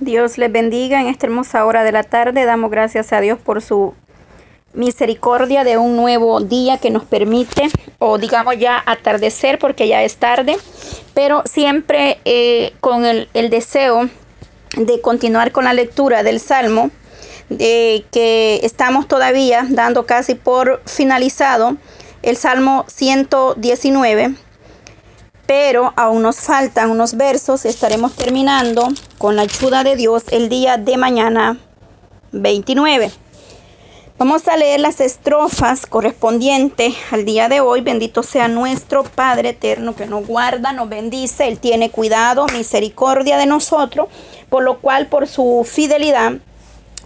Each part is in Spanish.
Dios les bendiga en esta hermosa hora de la tarde. Damos gracias a Dios por su misericordia de un nuevo día que nos permite, o digamos ya atardecer porque ya es tarde, pero siempre eh, con el, el, deseo de continuar con la lectura del Salmo, de que estamos todavía dando casi por finalizado el Salmo 119 pero aún nos faltan unos versos. Estaremos terminando con la ayuda de Dios el día de mañana 29. Vamos a leer las estrofas correspondientes al día de hoy. Bendito sea nuestro Padre eterno que nos guarda, nos bendice. Él tiene cuidado, misericordia de nosotros, por lo cual por su fidelidad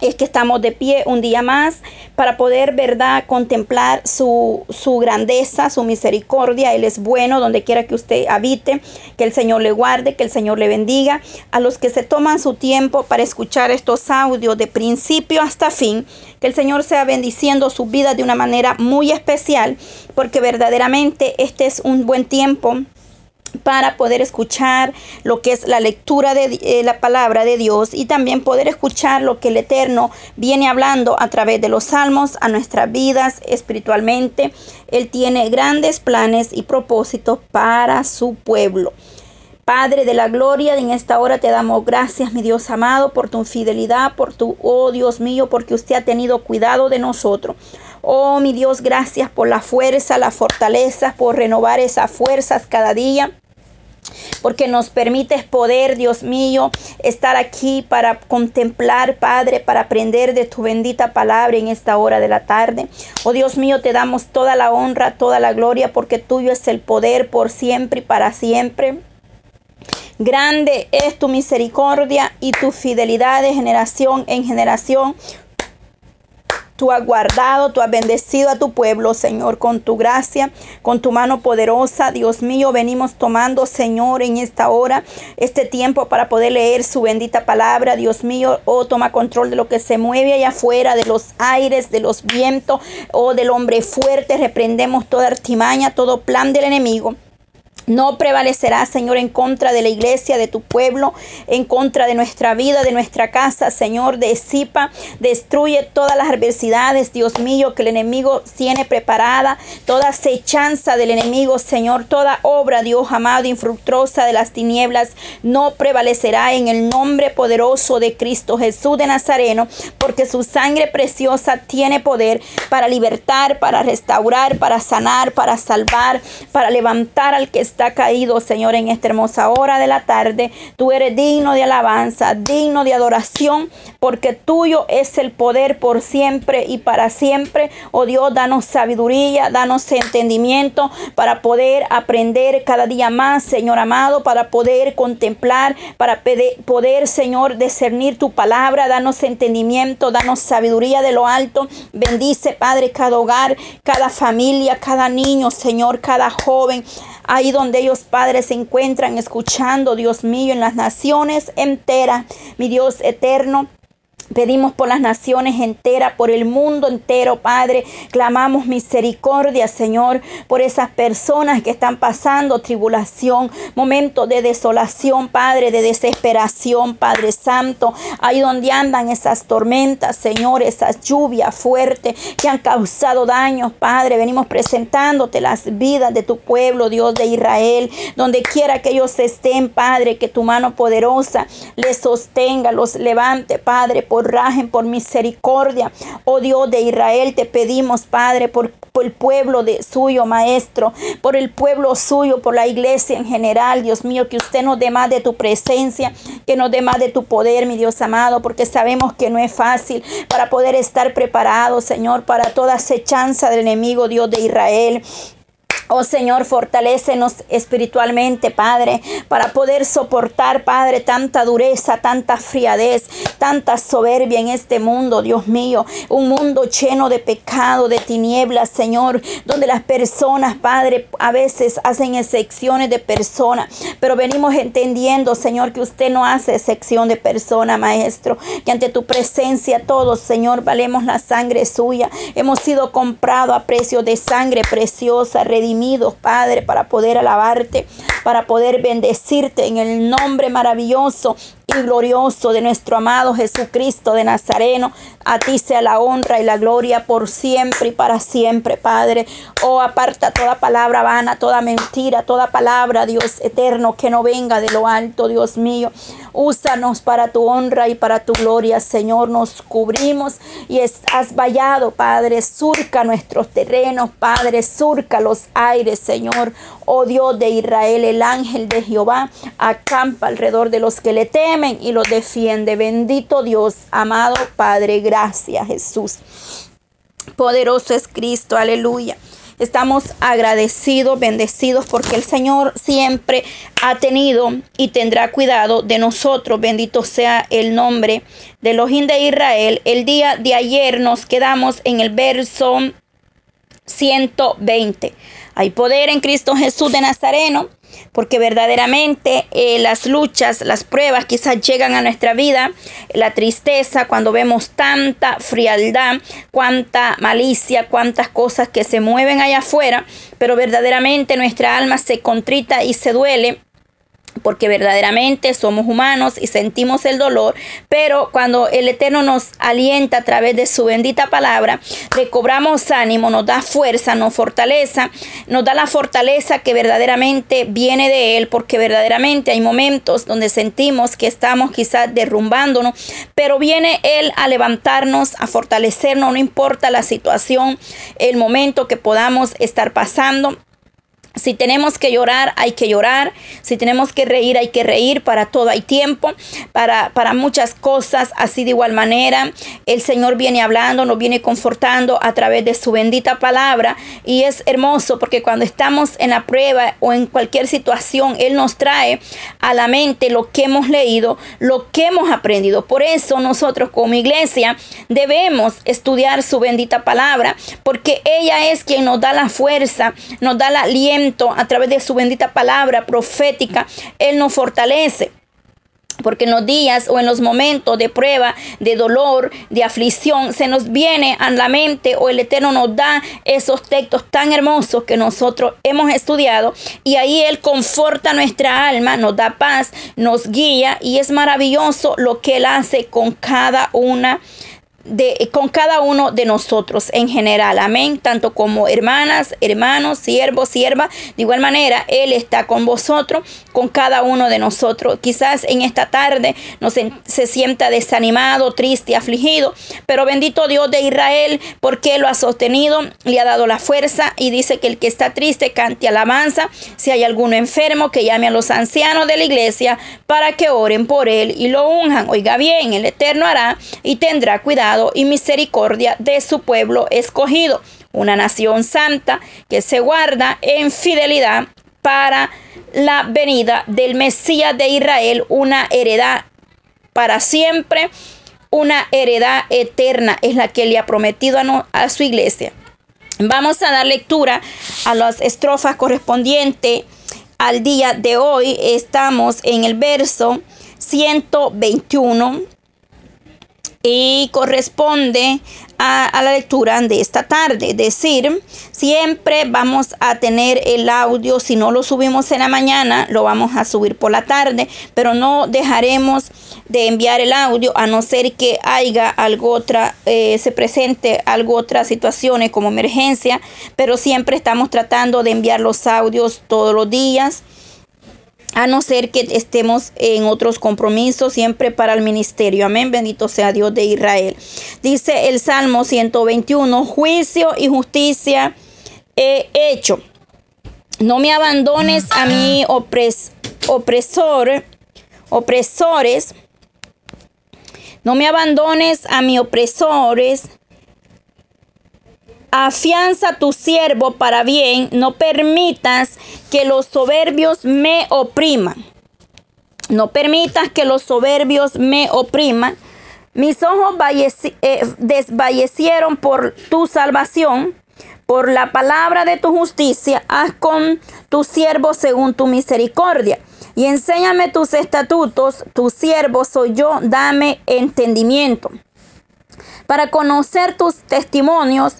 es que estamos de pie un día más para poder, ¿verdad?, contemplar su, su, grandeza, su misericordia. Él es bueno donde quiera que usted habite, que el Señor le guarde, que el Señor le bendiga. A los que se toman su tiempo para escuchar estos audios de principio hasta fin, que el Señor sea bendiciendo su vida de una manera muy especial, porque verdaderamente este es un buen tiempo para poder escuchar lo que es la lectura de eh, la palabra de Dios y también poder escuchar lo que el Eterno viene hablando a través de los salmos a nuestras vidas espiritualmente. Él tiene grandes planes y propósitos para su pueblo. Padre de la gloria, en esta hora te damos gracias, mi Dios amado, por tu fidelidad, por tu, oh Dios mío, porque usted ha tenido cuidado de nosotros. Oh, mi Dios, gracias por la fuerza, la fortaleza, por renovar esas fuerzas cada día porque nos permites poder, Dios mío, estar aquí para contemplar, Padre, para aprender de tu bendita palabra en esta hora de la tarde. Oh Dios mío, te damos toda la honra, toda la gloria, porque tuyo es el poder por siempre y para siempre. Grande es tu misericordia y tu fidelidad de generación en generación. Tú has guardado, tú has bendecido a tu pueblo, Señor, con tu gracia, con tu mano poderosa. Dios mío, venimos tomando, Señor, en esta hora, este tiempo para poder leer su bendita palabra. Dios mío, oh, toma control de lo que se mueve allá afuera, de los aires, de los vientos, oh, del hombre fuerte. Reprendemos toda artimaña, todo plan del enemigo. No prevalecerá, Señor, en contra de la iglesia, de tu pueblo, en contra de nuestra vida, de nuestra casa, Señor, disipa, destruye todas las adversidades, Dios mío, que el enemigo tiene preparada, toda acechanza del enemigo, Señor, toda obra, Dios amado, infructuosa de las tinieblas, no prevalecerá en el nombre poderoso de Cristo Jesús de Nazareno, porque su sangre preciosa tiene poder para libertar, para restaurar, para sanar, para salvar, para levantar al que está caído, Señor, en esta hermosa hora de la tarde. Tú eres digno de alabanza, digno de adoración, porque tuyo es el poder por siempre y para siempre. Oh Dios, danos sabiduría, danos entendimiento para poder aprender cada día más, Señor amado, para poder contemplar, para poder, Señor, discernir tu palabra. Danos entendimiento, danos sabiduría de lo alto. Bendice, Padre, cada hogar, cada familia, cada niño, Señor, cada joven ahí donde ellos padres se encuentran escuchando, Dios mío, en las naciones enteras, mi Dios eterno. Pedimos por las naciones enteras, por el mundo entero, Padre. Clamamos misericordia, Señor, por esas personas que están pasando tribulación, momentos de desolación, Padre, de desesperación, Padre Santo. Ahí donde andan esas tormentas, Señor, esas lluvias fuertes que han causado daños, Padre. Venimos presentándote las vidas de tu pueblo, Dios de Israel. Donde quiera que ellos estén, Padre, que tu mano poderosa les sostenga, los levante, Padre por por misericordia. Oh Dios de Israel, te pedimos, Padre, por, por el pueblo de suyo, Maestro, por el pueblo suyo, por la iglesia en general, Dios mío, que usted nos dé más de tu presencia, que nos dé más de tu poder, mi Dios amado, porque sabemos que no es fácil para poder estar preparados, Señor, para toda acechanza del enemigo, Dios de Israel. Oh Señor, fortalécenos espiritualmente, Padre, para poder soportar, Padre, tanta dureza, tanta friadez, tanta soberbia en este mundo, Dios mío. Un mundo lleno de pecado, de tinieblas, Señor, donde las personas, Padre, a veces hacen excepciones de personas, pero venimos entendiendo, Señor, que usted no hace excepción de persona, Maestro, que ante tu presencia todos, Señor, valemos la sangre suya. Hemos sido comprados a precio de sangre preciosa, redimida Padre, para poder alabarte, para poder bendecirte en el nombre maravilloso y glorioso de nuestro amado Jesucristo de Nazareno. A ti sea la honra y la gloria por siempre y para siempre, Padre. Oh, aparta toda palabra vana, toda mentira, toda palabra, Dios eterno, que no venga de lo alto, Dios mío. Úsanos para tu honra y para tu gloria, Señor. Nos cubrimos y has vallado, Padre. Surca nuestros terrenos, Padre. Surca los aires, Señor. Oh Dios de Israel, el ángel de Jehová acampa alrededor de los que le temen y los defiende. Bendito Dios, amado Padre. Gracias, Jesús. Poderoso es Cristo, aleluya. Estamos agradecidos, bendecidos, porque el Señor siempre ha tenido y tendrá cuidado de nosotros. Bendito sea el nombre de los de Israel. El día de ayer nos quedamos en el verso 120. Hay poder en Cristo Jesús de Nazareno porque verdaderamente eh, las luchas, las pruebas quizás llegan a nuestra vida, la tristeza cuando vemos tanta frialdad, cuánta malicia, cuántas cosas que se mueven allá afuera, pero verdaderamente nuestra alma se contrita y se duele porque verdaderamente somos humanos y sentimos el dolor, pero cuando el Eterno nos alienta a través de su bendita palabra, recobramos ánimo, nos da fuerza, nos fortaleza, nos da la fortaleza que verdaderamente viene de Él, porque verdaderamente hay momentos donde sentimos que estamos quizás derrumbándonos, pero viene Él a levantarnos, a fortalecernos, no importa la situación, el momento que podamos estar pasando. Si tenemos que llorar, hay que llorar. Si tenemos que reír, hay que reír. Para todo hay tiempo, para, para muchas cosas. Así de igual manera, el Señor viene hablando, nos viene confortando a través de su bendita palabra. Y es hermoso porque cuando estamos en la prueba o en cualquier situación, Él nos trae a la mente lo que hemos leído, lo que hemos aprendido. Por eso nosotros como iglesia debemos estudiar su bendita palabra, porque ella es quien nos da la fuerza, nos da la aliento a través de su bendita palabra profética, Él nos fortalece. Porque en los días o en los momentos de prueba, de dolor, de aflicción, se nos viene a la mente o el Eterno nos da esos textos tan hermosos que nosotros hemos estudiado y ahí Él conforta nuestra alma, nos da paz, nos guía y es maravilloso lo que Él hace con cada una de, con cada uno de nosotros en general. Amén. Tanto como hermanas, hermanos, siervos, siervas. De igual manera, Él está con vosotros, con cada uno de nosotros. Quizás en esta tarde no se, se sienta desanimado, triste, afligido. Pero bendito Dios de Israel, porque lo ha sostenido, le ha dado la fuerza y dice que el que está triste cante alabanza. Si hay alguno enfermo, que llame a los ancianos de la iglesia para que oren por él y lo unjan. Oiga bien, el Eterno hará y tendrá cuidado y misericordia de su pueblo escogido, una nación santa que se guarda en fidelidad para la venida del Mesías de Israel, una heredad para siempre, una heredad eterna, es la que le ha prometido a, a su iglesia. Vamos a dar lectura a las estrofas correspondientes al día de hoy. Estamos en el verso 121 y corresponde a, la lectura de esta tarde. Es decir, siempre vamos a tener el audio, si no lo subimos en la mañana, lo vamos a subir por la tarde, pero no dejaremos de enviar el audio a no ser que haya algo otra, eh, se presente algo otras situaciones como emergencia, pero siempre estamos tratando de enviar los audios todos los días a no ser que estemos en otros compromisos siempre para el ministerio. Amén, bendito sea Dios de Israel. Dice el Salmo 121, juicio y justicia he hecho. No me abandones a mi opresor, opresores. No me abandones a mis opresores Afianza tu siervo para bien, no permitas que los soberbios me opriman. No permitas que los soberbios me opriman. Mis ojos eh, desvallecieron por tu salvación, por la palabra de tu justicia. Haz con tu siervo según tu misericordia. Y enséñame tus estatutos. Tu siervo soy yo. Dame entendimiento. Para conocer tus testimonios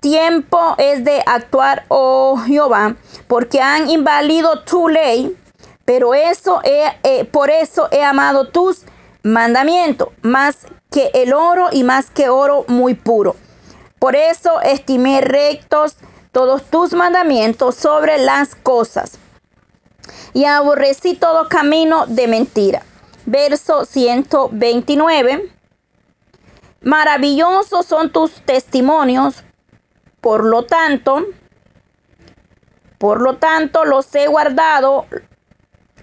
Tiempo es de actuar, oh Jehová, porque han invalido tu ley, pero eso he, por eso he amado tus mandamientos, más que el oro y más que oro muy puro. Por eso estimé rectos todos tus mandamientos sobre las cosas y aborrecí todo camino de mentira. Verso 129. Maravillosos son tus testimonios, por lo tanto, por lo tanto los he guardado,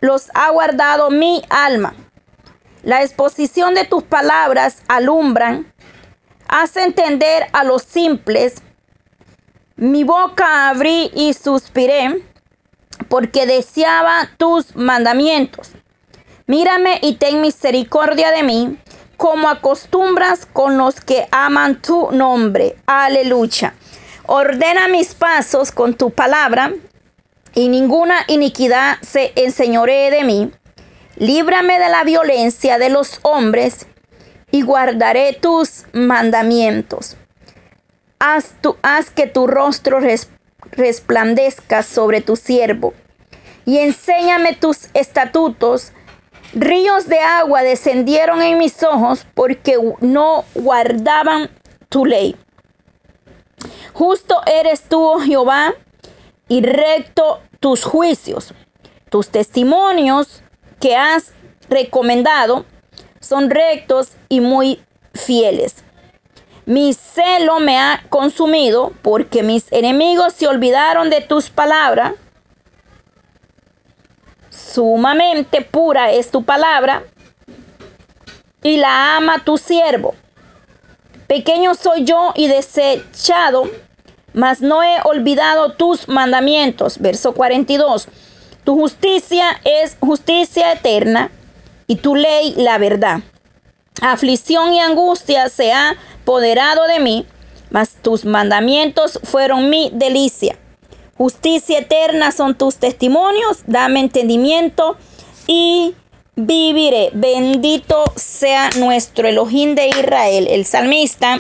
los ha guardado mi alma. La exposición de tus palabras alumbran, hace entender a los simples. Mi boca abrí y suspiré, porque deseaba tus mandamientos. Mírame y ten misericordia de mí, como acostumbras con los que aman tu nombre. Aleluya. Ordena mis pasos con tu palabra, y ninguna iniquidad se enseñoree de mí. Líbrame de la violencia de los hombres y guardaré tus mandamientos. Haz, que tu rostro resplandezca sobre tu siervo y enséñame tus estatutos. Ríos de agua descendieron en mis ojos porque no guardaban tu ley. Justo eres tú, oh Jehová, y recto tus juicios. Tus testimonios que has recomendado son rectos y muy fieles. Mi celo me ha consumido porque mis enemigos se olvidaron de tus palabras. Sumamente pura es tu palabra y la ama tu siervo. Pequeño soy yo y desechado, mas no he olvidado tus mandamientos. Verso 42. Tu justicia es justicia eterna y tu ley la verdad. Aflicción y angustia se ha apoderado de mí, mas tus mandamientos fueron mi delicia. Justicia eterna son tus testimonios, dame entendimiento y viviré. Bendito sea nuestro Elohim de Israel. El salmista,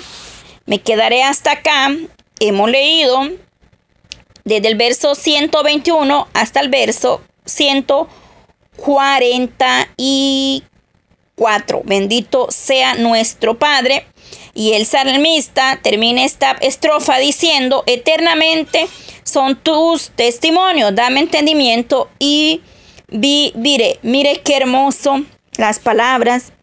me quedaré hasta acá. Hemos leído desde el verso 121 hasta el verso 144. Bendito sea nuestro Padre. Y el salmista termina esta estrofa diciendo, eternamente son tus testimonios, dame entendimiento y viviré. Mire qué hermoso las palabras,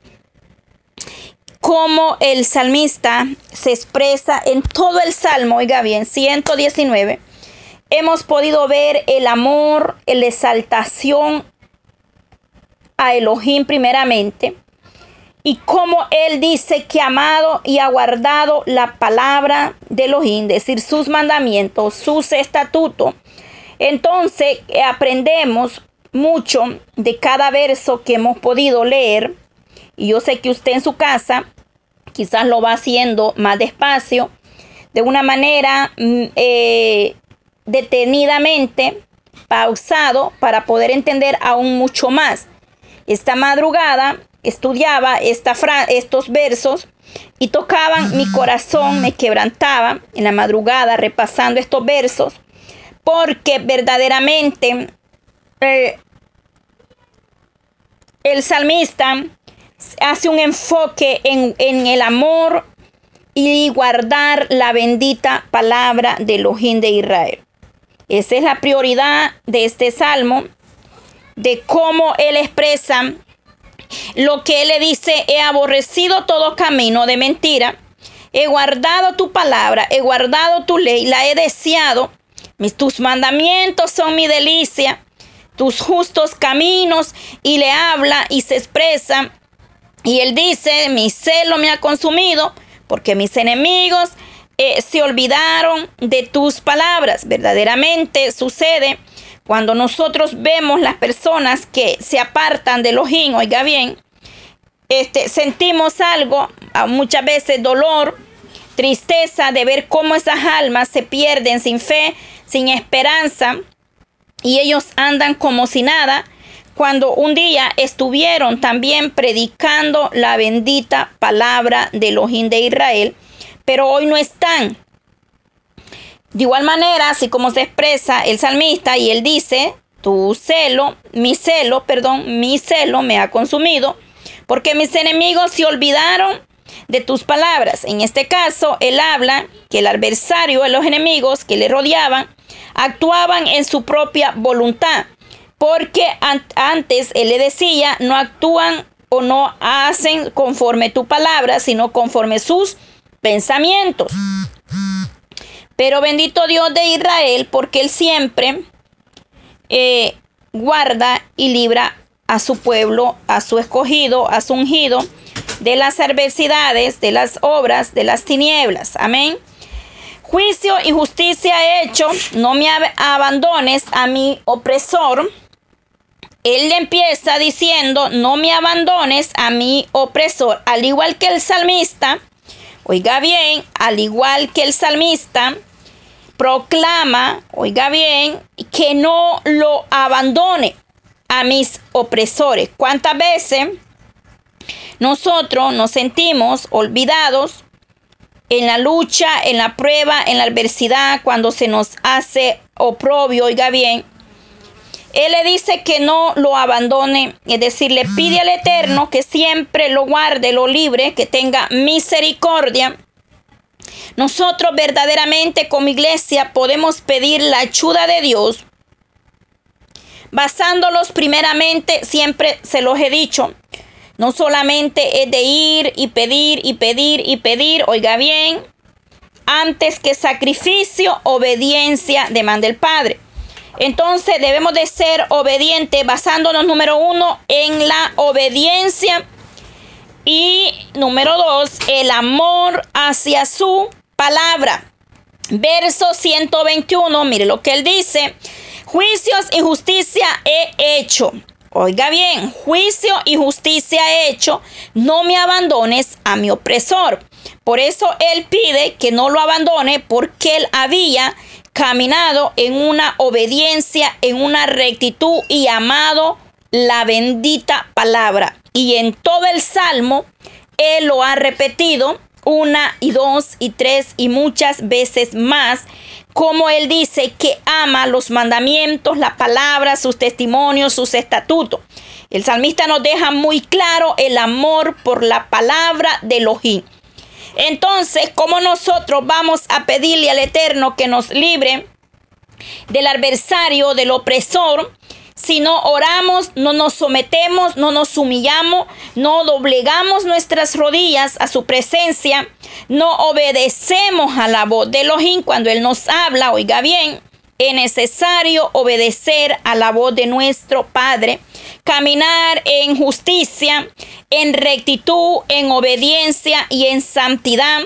como el salmista se expresa en todo el salmo, oiga bien, 119 hemos podido ver el amor, la exaltación a Elohim primeramente y cómo él dice que ha amado y ha guardado la palabra de Elohim, es decir, sus mandamientos, sus estatutos. Entonces aprendemos mucho de cada verso que hemos podido leer y yo sé que usted en su casa quizás lo va haciendo más despacio, de una manera mm, eh, detenidamente, pausado, para poder entender aún mucho más. Esta madrugada estudiaba esta estos versos y tocaban mi corazón, me quebrantaba en la madrugada repasando estos versos, porque verdaderamente eh, el salmista hace un enfoque en, en, el amor y guardar la bendita palabra de Elohim de Israel. Esa es la prioridad de este salmo, de cómo él expresa lo que él le dice, he aborrecido todo camino de mentira, he guardado tu palabra, he guardado tu ley, la he deseado, mis, tus mandamientos son mi delicia, tus justos caminos, y le habla y se expresa, y él dice, mi celo me ha consumido, porque mis enemigos eh, se olvidaron de tus palabras. Verdaderamente sucede cuando nosotros vemos las personas que se apartan de Elohim, oiga bien, este, sentimos algo, muchas veces dolor, tristeza de ver cómo esas almas se pierden sin fe, sin esperanza, y ellos andan como si nada, cuando un día estuvieron también predicando la bendita palabra de Elohim de Israel, pero hoy no están. De igual manera, así como se expresa el salmista y él dice, tu celo, mi celo, perdón, mi celo me ha consumido, porque mis enemigos se olvidaron de tus palabras. En este caso, él habla que el adversario, los enemigos que le rodeaban, actuaban en su propia voluntad, porque antes él le decía, no actúan o no hacen conforme tu palabra, sino conforme sus pensamientos. Pero bendito Dios de Israel, porque él siempre eh, guarda y libra a su pueblo, a su escogido, a su ungido, de las adversidades, de las obras, de las tinieblas. Amén. Juicio y justicia he hecho, no me abandones a mi opresor. Él le empieza diciendo, no me abandones a mi opresor, al igual que el salmista. Oiga bien, al igual que el salmista, proclama, oiga bien, que no lo abandone a mis opresores. ¿Cuántas veces nosotros nos sentimos olvidados en la lucha, en la prueba, en la adversidad, cuando se nos hace oprobio, oiga bien? Él le dice que no lo abandone, es decir, le pide al Eterno que siempre lo guarde, lo libre, que tenga misericordia nosotros verdaderamente como iglesia podemos pedir la ayuda de Dios basándolos primeramente, siempre se los he dicho, no solamente es de ir y pedir y pedir y pedir, oiga bien, antes que sacrificio, obediencia demanda el Padre. Entonces debemos de ser obedientes basándonos número uno en la obediencia y número dos, el amor hacia su palabra. Verso 121, mire lo que él dice. Juicios y justicia he hecho. Oiga bien, juicio y justicia he hecho. No me abandones a mi opresor. Por eso él pide que no lo abandone porque él había caminado en una obediencia, en una rectitud y amado la bendita palabra. Y en todo el salmo, él lo ha repetido una y dos y tres y muchas veces más, como él dice que ama los mandamientos, la palabra, sus testimonios, sus estatutos. El salmista nos deja muy claro el amor por la palabra de Elohim. Entonces, ¿cómo nosotros vamos a pedirle al Eterno que nos libre del adversario, del opresor? Si no oramos, no nos sometemos, no nos humillamos, no doblegamos nuestras rodillas a su presencia, no obedecemos a la voz de Elohim cuando Él nos habla, oiga bien, es necesario obedecer a la voz de nuestro Padre, caminar en justicia, en rectitud, en obediencia y en santidad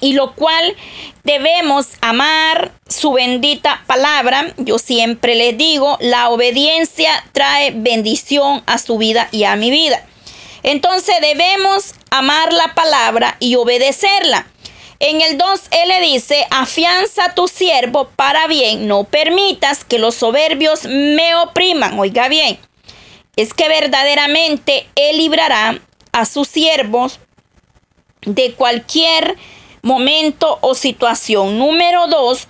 y lo cual debemos amar su bendita palabra. Yo siempre les digo, la obediencia trae bendición a su vida y a mi vida. Entonces debemos amar la palabra y obedecerla. En el 2 él le dice, afianza a tu siervo para bien, no permitas que los soberbios me opriman. Oiga bien, es que verdaderamente él librará a sus siervos de cualquier momento o situación. Número dos,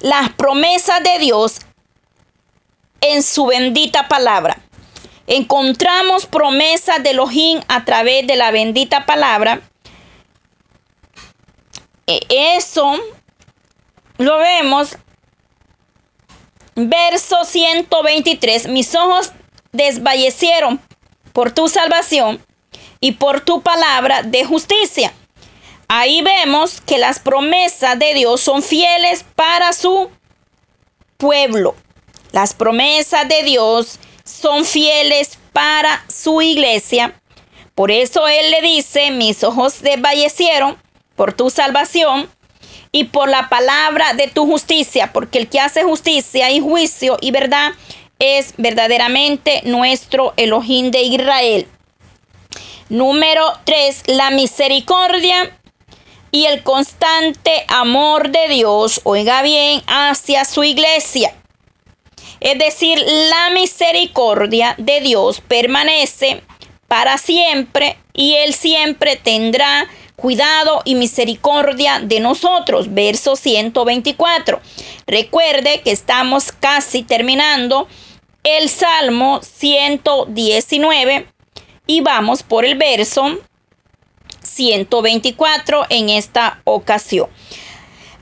las promesas de Dios en su bendita palabra. Encontramos promesas de Elohim a través de la bendita palabra. E, eso lo vemos. Verso 123. Mis ojos desvallecieron por tu salvación y por tu palabra de justicia. Ahí vemos que las promesas de Dios son fieles para su pueblo. Las promesas de Dios son fieles para su iglesia. Por eso Él le dice, mis ojos desvallecieron por tu salvación y por la palabra de tu justicia, porque el que hace justicia y juicio y verdad es verdaderamente nuestro Elohim de Israel. Número 3, la misericordia y el constante amor de Dios, oiga bien, hacia su iglesia. Es decir, la misericordia de Dios permanece para siempre y Él siempre tendrá cuidado y misericordia de nosotros. Verso 124. Recuerde que estamos casi terminando el Salmo 119 y vamos por el verso 124 en esta ocasión.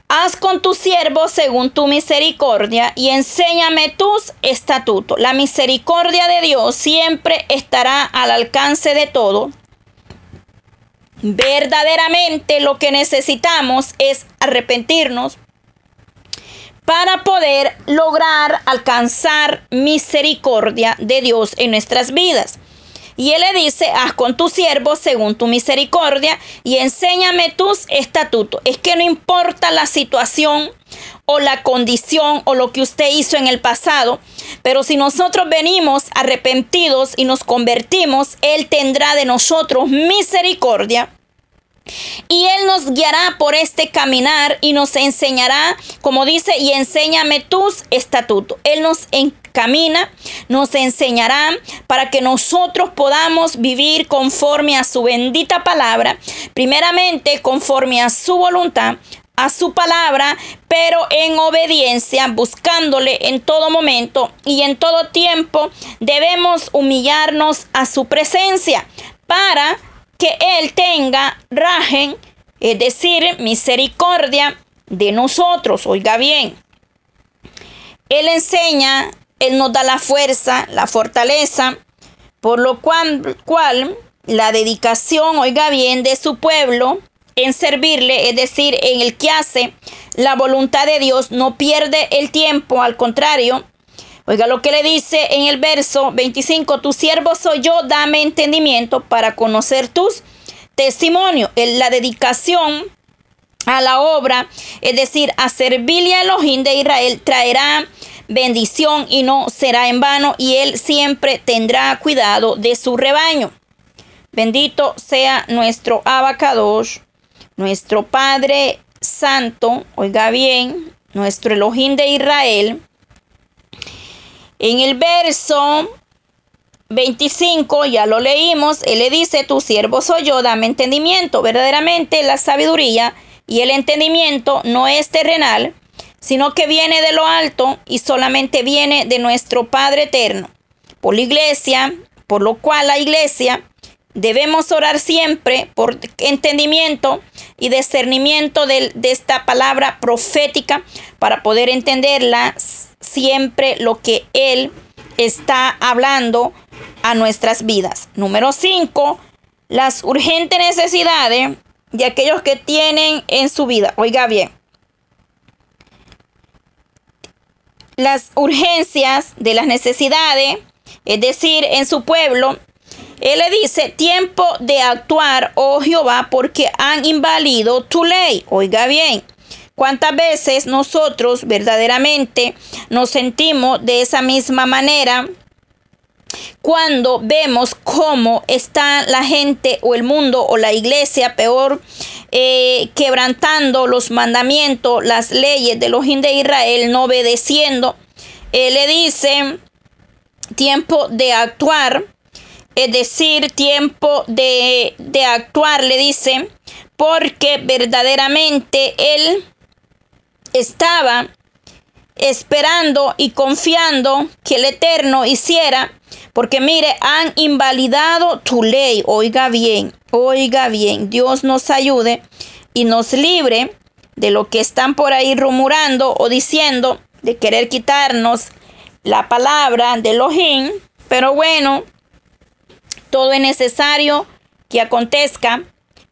Haz con tu siervo según tu misericordia y enséñame tus estatutos. La misericordia de Dios siempre estará al alcance de todo. Verdaderamente lo que necesitamos es arrepentirnos para poder lograr alcanzar misericordia de Dios en nuestras vidas. Y él le dice, haz con tu siervo según tu misericordia y enséñame tus estatutos. Es que no importa la situación o la condición o lo que usted hizo en el pasado, pero si nosotros venimos arrepentidos y nos convertimos, Él tendrá de nosotros misericordia y Él nos guiará por este caminar y nos enseñará, como dice, y enséñame tus estatutos. Él nos encamina, nos enseñará para que nosotros podamos vivir conforme a su bendita palabra, primeramente conforme a su voluntad, a su palabra, pero en obediencia, buscándole en todo momento y en todo tiempo, debemos humillarnos a su presencia para que Él tenga rajen, es decir, misericordia de nosotros. Oiga bien, Él enseña, Él nos da la fuerza, la fortaleza, por lo cual, cual la dedicación, oiga bien, de su pueblo en servirle, es decir, en el que hace la voluntad de Dios, no pierde el tiempo, al contrario, Oiga lo que le dice en el verso 25, tu siervo soy yo, dame entendimiento para conocer tus testimonios. La dedicación a la obra, es decir, a servirle a Elohim de Israel, traerá bendición y no será en vano, y él siempre tendrá cuidado de su rebaño. Bendito sea nuestro abacados, nuestro Padre Santo, oiga bien, nuestro Elohim de Israel, en el verso 25, ya lo leímos, él le dice, tu siervo soy yo, dame entendimiento. Verdaderamente la sabiduría y el entendimiento no es terrenal, sino que viene de lo alto y solamente viene de nuestro Padre eterno. Por la iglesia, por lo cual la iglesia debemos orar siempre por entendimiento y discernimiento de, esta palabra profética para poder entenderla siempre lo que Él está hablando a nuestras vidas. Número 5, las urgentes necesidades de aquellos que tienen en su vida. Oiga bien. Las urgencias de las necesidades, es decir, en su pueblo, él le dice, tiempo de actuar, oh Jehová, porque han invalido tu ley. Oiga bien, ¿Cuántas veces nosotros verdaderamente nos sentimos de esa misma manera? Cuando vemos cómo está la gente o el mundo o la iglesia peor eh, quebrantando los mandamientos, las leyes de los de Israel, no obedeciendo, él le dice tiempo de actuar, es decir, tiempo de, de actuar, le dice, porque verdaderamente él estaba esperando y confiando que el Eterno hiciera, porque mire, han invalidado tu ley. Oiga bien, oiga bien, Dios nos ayude y nos libre de lo que están por ahí rumorando o diciendo de querer quitarnos la palabra de Elohim. Pero bueno, todo es necesario que acontezca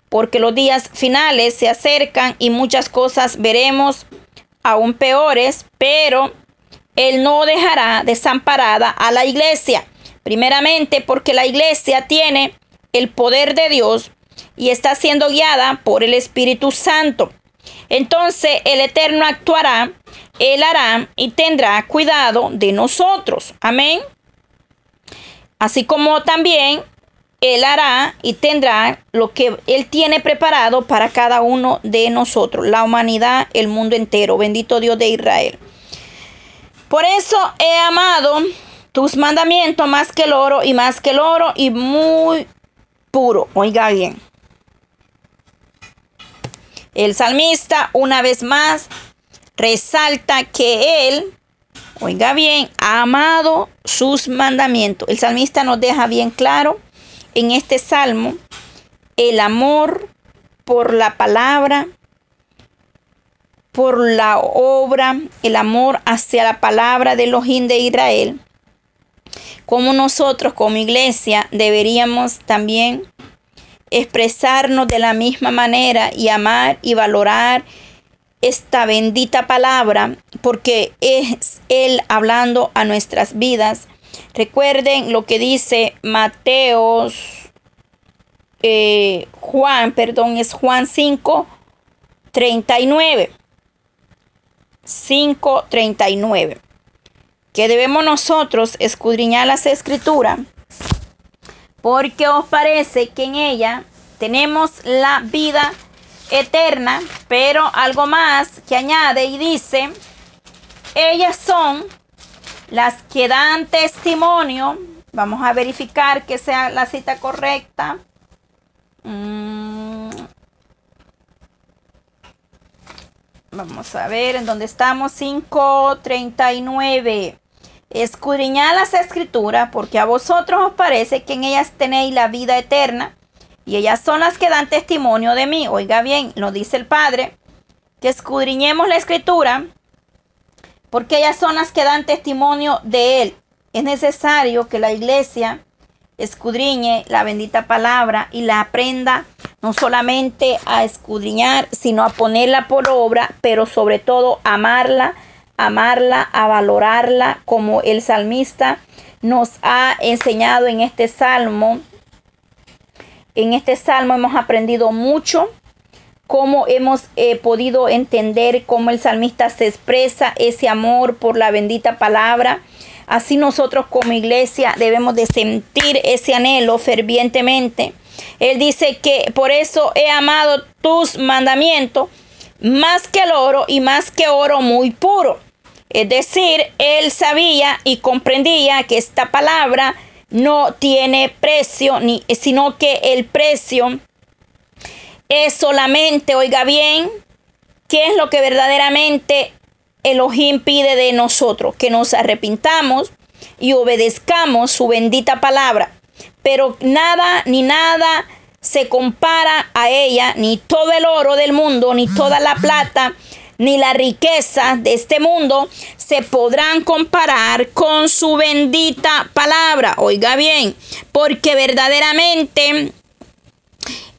porque los días finales se acercan y muchas cosas veremos aún peores, pero Él no dejará desamparada a la iglesia. Primeramente porque la iglesia tiene el poder de Dios y está siendo guiada por el Espíritu Santo. Entonces el Eterno actuará, Él hará y tendrá cuidado de nosotros. Amén. Así como también él hará y tendrá lo que Él tiene preparado para cada uno de nosotros, la humanidad, el mundo entero. Bendito Dios de Israel. Por eso he amado tus mandamientos más que el oro y más que el oro y muy puro. Oiga bien. El salmista una vez más resalta que él, oiga bien, ha amado sus mandamientos. El salmista nos deja bien claro en este salmo el amor por la palabra, por la obra, el amor hacia la palabra de los de Israel, como nosotros como iglesia deberíamos también expresarnos de la misma manera y amar y valorar esta bendita palabra, porque es Él hablando a nuestras vidas. Recuerden lo que dice Mateos, eh, Juan, perdón, es Juan 5, 39. 5:39, que debemos nosotros escudriñar las escrituras, porque os parece que en ella tenemos la vida eterna, pero algo más que añade y dice, ellas son las que dan testimonio, vamos a verificar que sea la cita correcta. Mm, Vamos a ver en dónde estamos. 5.39. Escudriñad las escrituras, porque a vosotros os parece que en ellas tenéis la vida eterna, y ellas son las que dan testimonio de mí. Oiga bien, lo dice el Padre, que escudriñemos la escritura, porque ellas son las que dan testimonio de Él. Es necesario que la iglesia escudriñe la bendita palabra y la aprenda no solamente a escudriñar, sino a ponerla por obra, pero sobre todo amarla, amarla, a valorarla, como el salmista nos ha enseñado en este salmo. En este salmo hemos aprendido mucho, cómo hemos eh, podido entender cómo el salmista se expresa ese amor por la bendita palabra Así nosotros como iglesia debemos de sentir ese anhelo fervientemente. Él dice que por eso he amado tus mandamientos más que el oro y más que oro muy puro. Es decir, él sabía y comprendía que esta palabra no tiene precio, ni, sino que el precio es solamente, oiga bien, qué es lo que verdaderamente Elohim pide de nosotros, que nos arrepintamos y obedezcamos su bendita palabra. Pero nada ni nada se compara a ella, ni todo el oro del mundo, ni toda la plata, ni la riqueza de este mundo se podrán comparar con su bendita palabra. Oiga bien, porque verdaderamente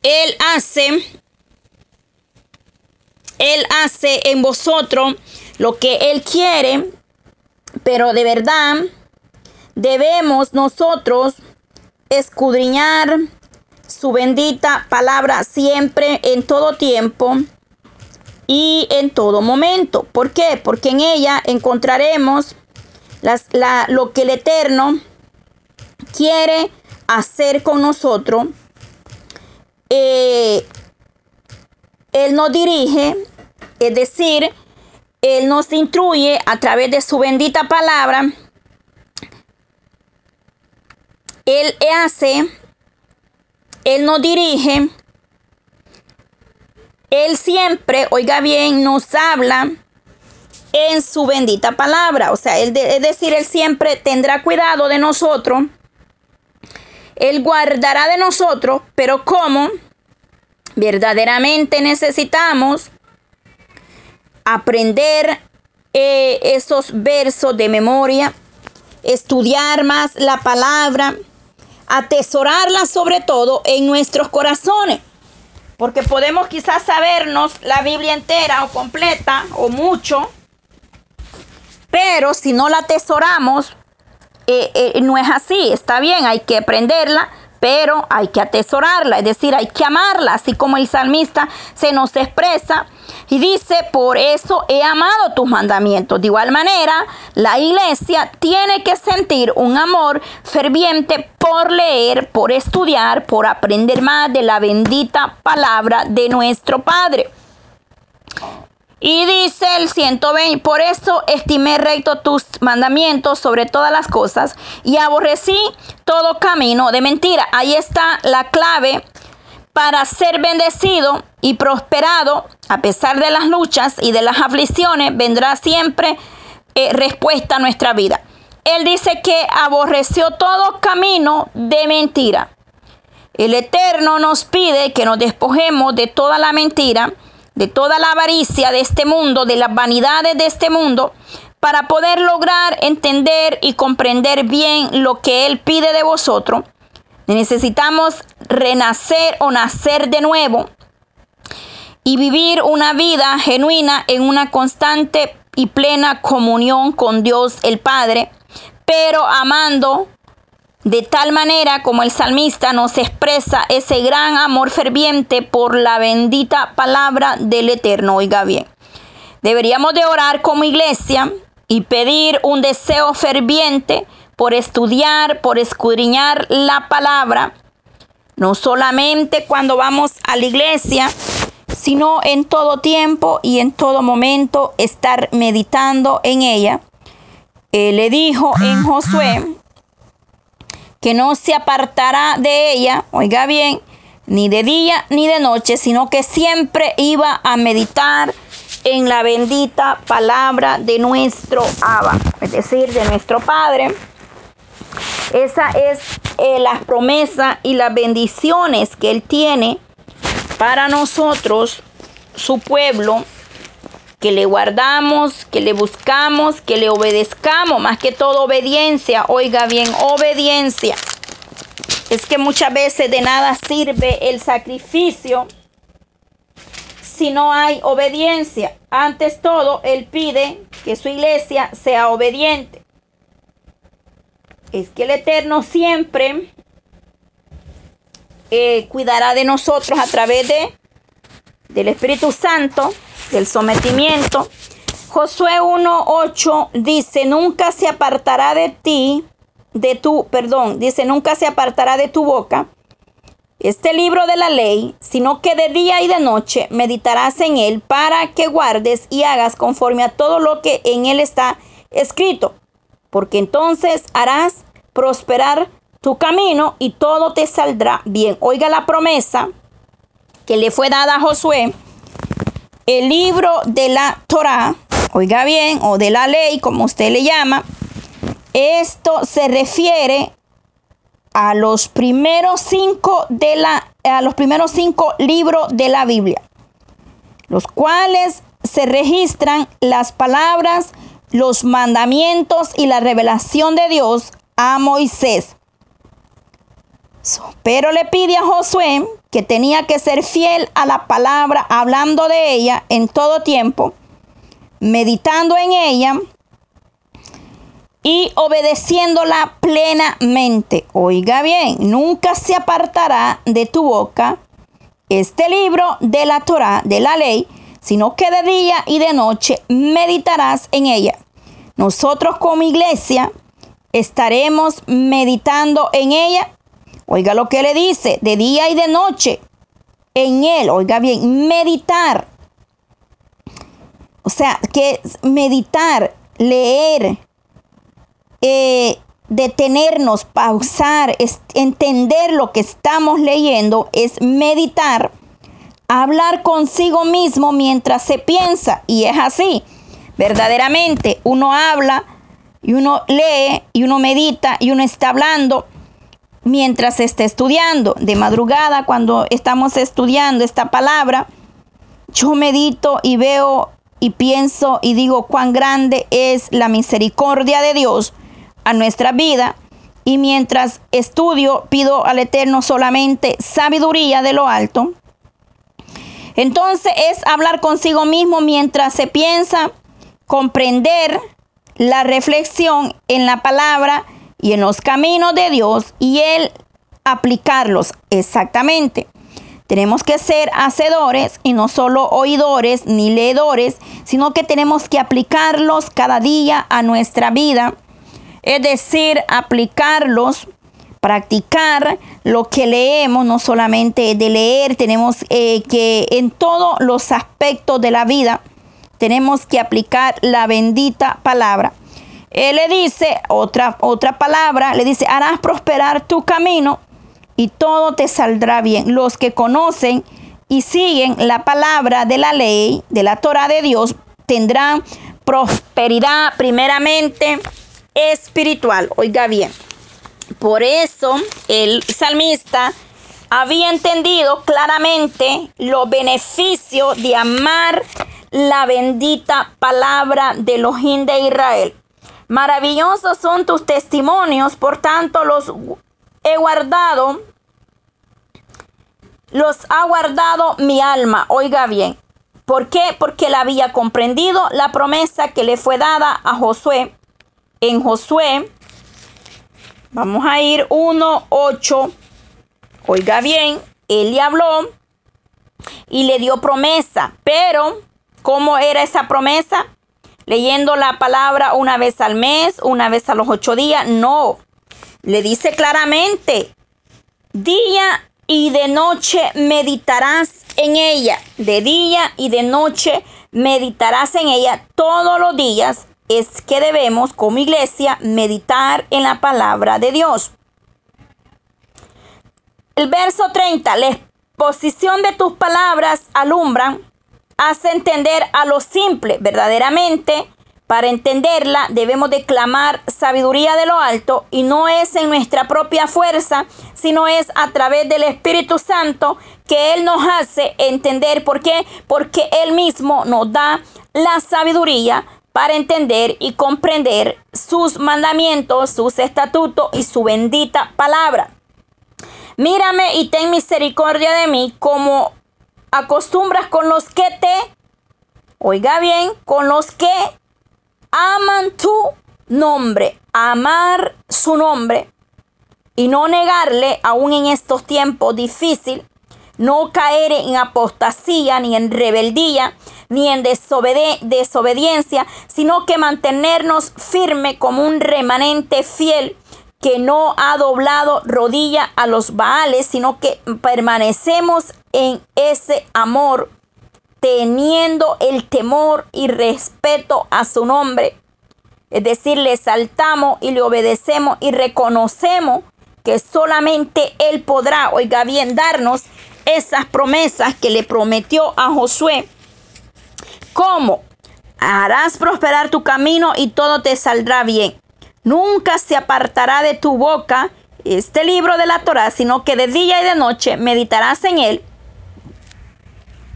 Él hace, Él hace en vosotros lo que Él quiere, pero de verdad debemos nosotros escudriñar su bendita palabra siempre, en todo tiempo y en todo momento. ¿Por qué? Porque en ella encontraremos lo que el Eterno quiere hacer con nosotros. Eh, él nos dirige, es decir, él nos instruye a través de su bendita palabra. Él hace, Él nos dirige. Él siempre, oiga bien, nos habla en su bendita palabra. O sea, él es decir, Él siempre tendrá cuidado de nosotros. Él guardará de nosotros, pero ¿cómo? Verdaderamente necesitamos aprender eh, esos versos de memoria, estudiar más la palabra, atesorarla sobre todo en nuestros corazones. Porque podemos quizás sabernos la Biblia entera o completa o mucho, pero si no la atesoramos, eh, eh, no es así. Está bien, hay que aprenderla, pero hay que atesorarla, es decir, hay que amarla, así como el salmista se nos expresa y dice, por eso he amado tus mandamientos. De igual manera, la iglesia tiene que sentir un amor ferviente por leer, por estudiar, por aprender más de la bendita palabra de nuestro Padre. Y dice el 120, por eso estimé recto tus mandamientos sobre todas las cosas y aborrecí todo camino de mentira. Ahí está la clave para ser bendecido y prosperado, a pesar de las luchas y de las aflicciones, vendrá siempre eh, respuesta a nuestra vida. Él dice que aborreció todo camino de mentira. El Eterno nos pide que nos despojemos de toda la mentira, de toda la avaricia de este mundo, de las vanidades de este mundo, para poder lograr entender y comprender bien lo que Él pide de vosotros. Necesitamos renacer o nacer de nuevo y vivir una vida genuina en una constante y plena comunión con Dios el Padre, pero amando de tal manera como el salmista nos expresa ese gran amor ferviente por la bendita palabra del Eterno. Oiga bien, deberíamos de orar como iglesia y pedir un deseo ferviente por estudiar, por escudriñar la palabra, no solamente cuando vamos a la iglesia, sino en todo tiempo y en todo momento estar meditando en ella. Él le dijo en Josué que no se apartará de ella, oiga bien, ni de día ni de noche, sino que siempre iba a meditar en la bendita palabra de nuestro Abba, es decir, de nuestro Padre. Esa es eh, la promesa y las bendiciones que Él tiene para nosotros, su pueblo, que le guardamos, que le buscamos, que le obedezcamos, más que todo obediencia, oiga bien, obediencia. Es que muchas veces de nada sirve el sacrificio si no hay obediencia. Antes todo, Él pide que su iglesia sea obediente. Es que el Eterno siempre eh, cuidará de nosotros a través de, del Espíritu Santo del sometimiento. Josué 1.8 dice, nunca se apartará de ti, de tu, perdón, dice, nunca se apartará de tu boca este libro de la ley, sino que de día y de noche meditarás en él para que guardes y hagas conforme a todo lo que en él está escrito, porque entonces harás prosperar tu camino y todo te saldrá bien. Oiga la promesa que le fue dada a Josué el libro de la Torah, oiga bien, o de la ley, como usted le llama, esto se refiere a los primeros cinco de la, a los primeros cinco libros de la Biblia, los cuales se registran las palabras, los mandamientos y la revelación de Dios a Moisés. Pero le pide a Josué que tenía que ser fiel a la palabra, hablando de ella en todo tiempo, meditando en ella y obedeciéndola plenamente. Oiga bien, nunca se apartará de tu boca este libro de la Torah, de la ley, sino que de día y de noche meditarás en ella. Nosotros como iglesia estaremos meditando en ella Oiga lo que le dice, de día y de noche, en él, oiga bien, meditar. O sea, que meditar, leer, eh, detenernos, pausar, entender lo que estamos leyendo, es meditar, hablar consigo mismo mientras se piensa. Y es así, verdaderamente, uno habla y uno lee y uno medita y uno está hablando mientras esté estudiando. De madrugada, cuando estamos estudiando esta palabra, yo medito y veo y pienso y digo cuán grande es la misericordia de Dios a nuestra vida. Y mientras estudio, pido al Eterno solamente sabiduría de lo alto. Entonces es hablar consigo mismo mientras se piensa, comprender la reflexión en la palabra y en los caminos de Dios y Él aplicarlos exactamente. Tenemos que ser hacedores y no solo oidores ni leedores, sino que tenemos que aplicarlos cada día a nuestra vida. Es decir, aplicarlos, practicar lo que leemos, no solamente de leer, tenemos eh, que en todos los aspectos de la vida tenemos que aplicar la bendita palabra. Él le dice otra, otra palabra, le dice, harás prosperar tu camino y todo te saldrá bien. Los que conocen y siguen la palabra de la ley, de la Torah de Dios, tendrán prosperidad primeramente espiritual. Oiga bien. Por eso el salmista había entendido claramente los beneficios de amar la bendita palabra de Elohim de Israel. Maravillosos son tus testimonios, por tanto los he guardado, los ha guardado mi alma. Oiga bien, ¿por qué? Porque él había comprendido la promesa que le fue dada a Josué. En Josué, vamos a ir 1.8 Oiga bien, él le habló y le dio promesa, pero ¿cómo era esa promesa? Leyendo la palabra una vez al mes, una vez a los ocho días, no. Le dice claramente, día y de noche meditarás en ella, de día y de noche meditarás en ella todos los días. Es que debemos como iglesia meditar en la palabra de Dios. El verso 30, la exposición de tus palabras alumbran, hace entender a lo simple verdaderamente. Para entenderla debemos de clamar sabiduría de lo alto y no es en nuestra propia fuerza, sino es a través del Espíritu Santo que Él nos hace entender. ¿Por qué? Porque Él mismo nos da la sabiduría para entender y comprender sus mandamientos, sus estatutos y su bendita palabra. Mírame y ten misericordia de mí como acostumbras con los que te, oiga bien, con los que aman tu nombre, amar su nombre y no negarle aún en estos tiempos difíciles, no caer en apostasía ni en rebeldía ni en desobediencia, sino que mantenernos firme como un remanente fiel que no ha doblado rodilla a los Baales, sino que permanecemos en ese amor, teniendo el temor y respeto a su nombre. Es decir, le saltamos y le obedecemos y reconocemos que solamente Él podrá, oiga bien, darnos esas promesas que le prometió a Josué. ¿Cómo? Harás prosperar tu camino y todo te saldrá bien. Nunca se apartará de tu boca este libro de la Torah, sino que de día y de noche meditarás en él.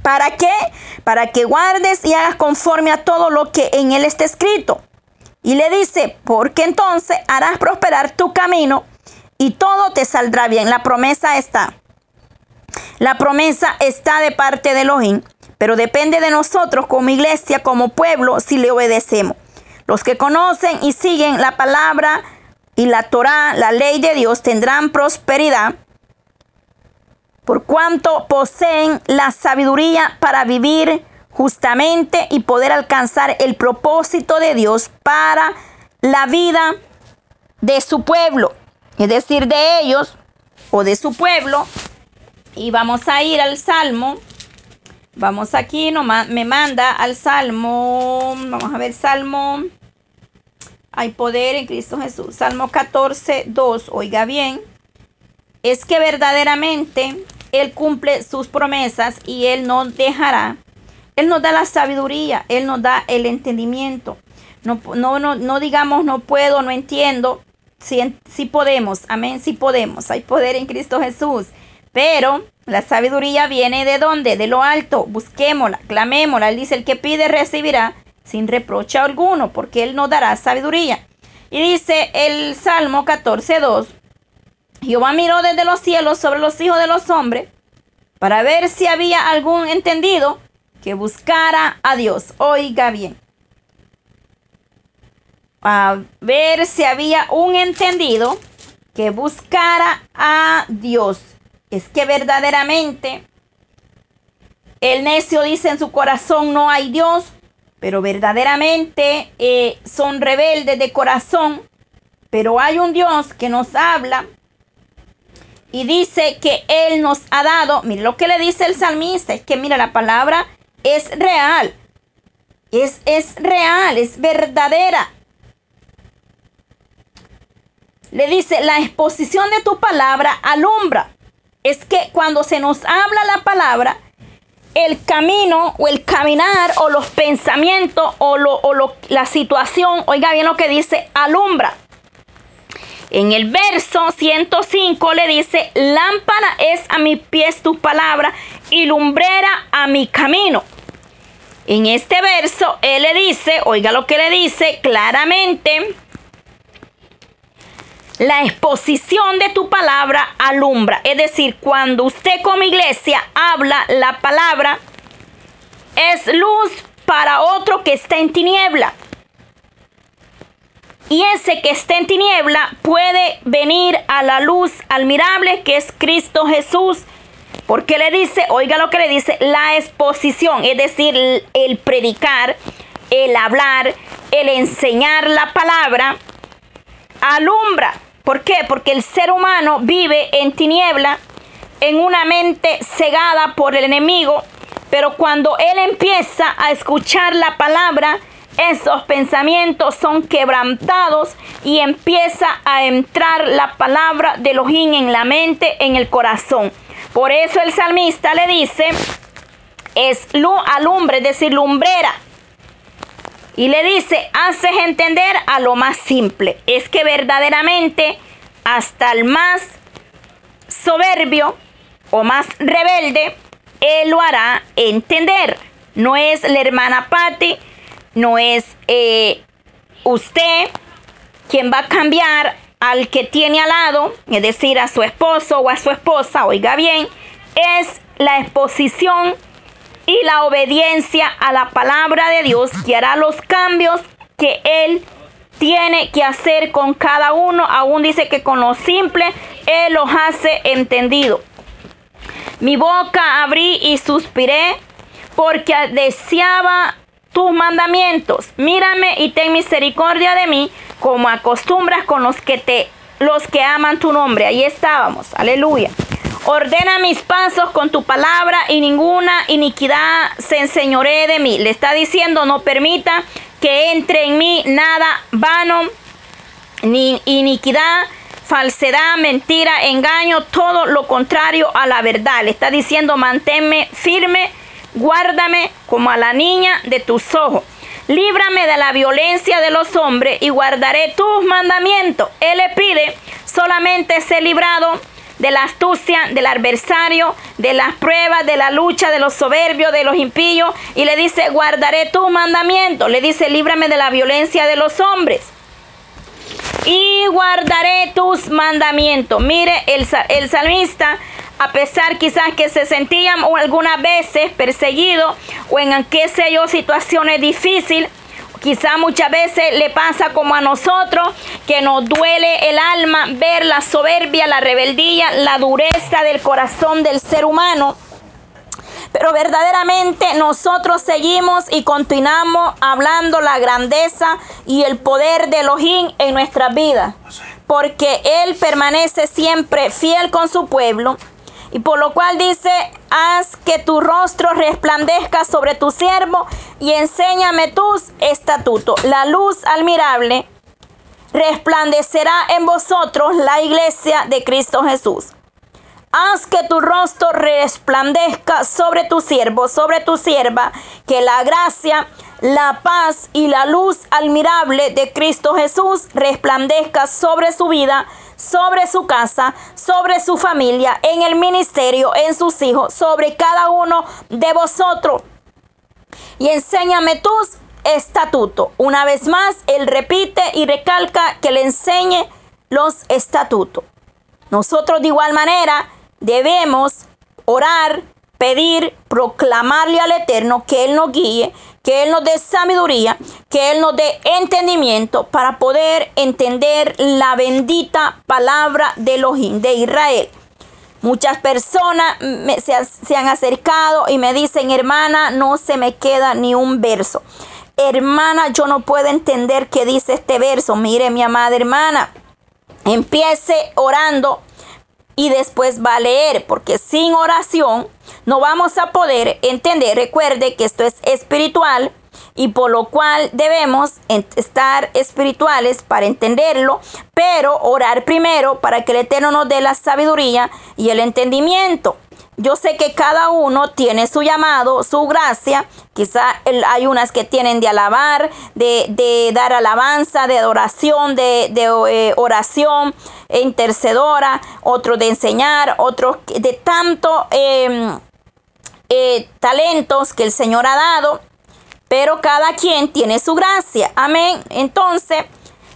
¿Para qué? Para que guardes y hagas conforme a todo lo que en él está escrito. Y le dice, porque entonces harás prosperar tu camino y todo te saldrá bien. La promesa está. La promesa está de parte de Elohim, pero depende de nosotros como iglesia, como pueblo, si le obedecemos. Los que conocen y siguen la palabra y la Torah, la ley de Dios, tendrán prosperidad por cuanto poseen la sabiduría para vivir justamente y poder alcanzar el propósito de Dios para la vida de su pueblo, es decir, de ellos o de su pueblo. Y vamos a ir al Salmo. Vamos aquí, nomás me manda al Salmo. Vamos a ver, Salmo hay poder en Cristo Jesús. Salmo 14, 2. Oiga bien. Es que verdaderamente Él cumple sus promesas y Él no dejará. Él nos da la sabiduría, Él nos da el entendimiento. No, no, no, no digamos no puedo, no entiendo. Sí, sí podemos, amén, sí podemos. Hay poder en Cristo Jesús. Pero la sabiduría viene de dónde? De lo alto. Busquémosla, clamémosla. Él dice, el que pide recibirá sin reproche alguno, porque Él nos dará sabiduría. Y dice el Salmo 14.2, Jehová miró desde los cielos sobre los hijos de los hombres para ver si había algún entendido que buscara a Dios. Oiga bien. A ver si había un entendido que buscara a Dios. Es que verdaderamente el necio dice en su corazón no hay Dios pero verdaderamente eh, son rebeldes de corazón, pero hay un Dios que nos habla y dice que Él nos ha dado, mire lo que le dice el salmista, es que mira, la palabra es real, es, es real, es verdadera. Le dice, la exposición de tu palabra alumbra. Es que cuando se nos habla la palabra, el camino o el caminar o los pensamientos o, la situación, oiga bien lo que dice, alumbra. En el verso 105 le dice, lámpara es a mis pies tu palabra y lumbrera a mi camino. En este verso, él le dice, oiga lo que le dice claramente, la exposición de tu palabra alumbra. Es decir, cuando usted como iglesia habla la palabra, es luz para otro que está en tiniebla. Y ese que está en tiniebla puede venir a la luz admirable que es Cristo Jesús. Porque le dice, oiga lo que le dice, la exposición, es decir, el predicar, el hablar, el enseñar la palabra, alumbra. ¿Por qué? Porque el ser humano vive en tiniebla, en una mente cegada por el enemigo, pero cuando él empieza a escuchar la palabra, esos pensamientos son quebrantados y empieza a entrar la palabra de Elohim en la mente, en el corazón. Por eso el salmista le dice, es alumbre, es decir, lumbrera. Y le dice, haces entender a lo más simple. Es que verdaderamente hasta el más soberbio o más rebelde, él lo hará entender. No es la hermana Patty, no es eh, usted quien va a cambiar al que tiene al lado, es decir, a su esposo o a su esposa, oiga bien, es la exposición y la obediencia a la palabra de Dios que hará los cambios que Él tiene que hacer con cada uno. Aún dice que con lo simple Él los hace entendido. Mi boca abrí y suspiré porque deseaba tus mandamientos. Mírame y ten misericordia de mí, como acostumbras con los que te los que aman tu nombre. Ahí estábamos. Aleluya. Ordena mis pasos con tu palabra y ninguna iniquidad se enseñoree de mí. Le está diciendo, no permita que entre en mí nada vano, ni iniquidad, falsedad, mentira, engaño, todo lo contrario a la verdad. Le está diciendo, manténme firme, guárdame como a la niña de tus ojos. Líbrame de la violencia de los hombres y guardaré tus mandamientos. Él le pide solamente ser librado de la astucia del adversario, de las pruebas, de la lucha, de los soberbios, de los impíos. Y le dice, guardaré tu mandamiento. Le dice, líbrame de la violencia de los hombres. Y guardaré tus mandamientos. Mire, el, el salmista, a pesar quizás que se sentía algunas veces perseguido o en qué sé yo, situaciones difíciles, Quizá muchas veces le pasa como a nosotros, que nos duele el alma ver la soberbia, la rebeldía, la dureza del corazón del ser humano. Pero verdaderamente nosotros seguimos y continuamos hablando la grandeza y el poder de Elohim en nuestras vidas. Porque Él permanece siempre fiel con su pueblo y por lo cual dice, haz que tu rostro resplandezca sobre tu siervo y enséñame tus estatutos. La luz admirable resplandecerá en vosotros la iglesia de Cristo Jesús. Haz que tu rostro resplandezca sobre tu siervo, sobre tu sierva, que la gracia, la paz y la luz admirable de Cristo Jesús resplandezca sobre su vida sobre su casa, sobre su familia, en el ministerio, en sus hijos, sobre cada uno de vosotros. Y enséñame tus estatutos. Una vez más, él repite y recalca que le enseñe los estatutos. Nosotros de igual manera debemos orar, pedir, proclamarle al Eterno que Él nos guíe, que Él nos dé sabiduría, que Él nos dé entendimiento para poder entender la bendita palabra de Elohim, de Israel. Muchas personas se, se han acercado y me dicen, hermana, no se me queda ni un verso. Hermana, yo no puedo entender qué dice este verso. Mire, mi amada hermana, empiece orando y después va a leer, porque sin oración no vamos a poder entender. Recuerde que esto es espiritual y por lo cual debemos estar espirituales para entenderlo, pero orar primero para que el Eterno nos dé la sabiduría y el entendimiento. Yo sé que cada uno tiene su llamado, su gracia. Quizá hay unas que tienen de alabar, de, dar alabanza, de adoración, de, eh, oración intercedora, otros de enseñar, otros de tanto em, eh, talentos que el Señor ha dado. Pero cada quien tiene su gracia. Amén. Entonces,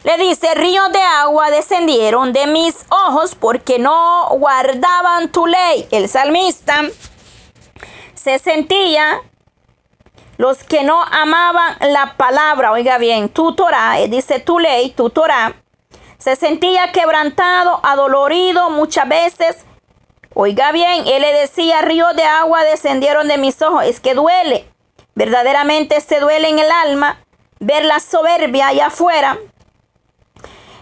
le dice, ríos de agua descendieron de mis ojos porque no guardaban tu ley. El salmista se sentía los que no amaban la palabra, oiga bien, tu Torah, dice tu ley, tu Torah, se sentía quebrantado, adolorido muchas veces. Oiga bien, él le decía, ríos de agua descendieron de mis ojos. Es que duele, verdaderamente se duele en el alma ver la soberbia allá afuera,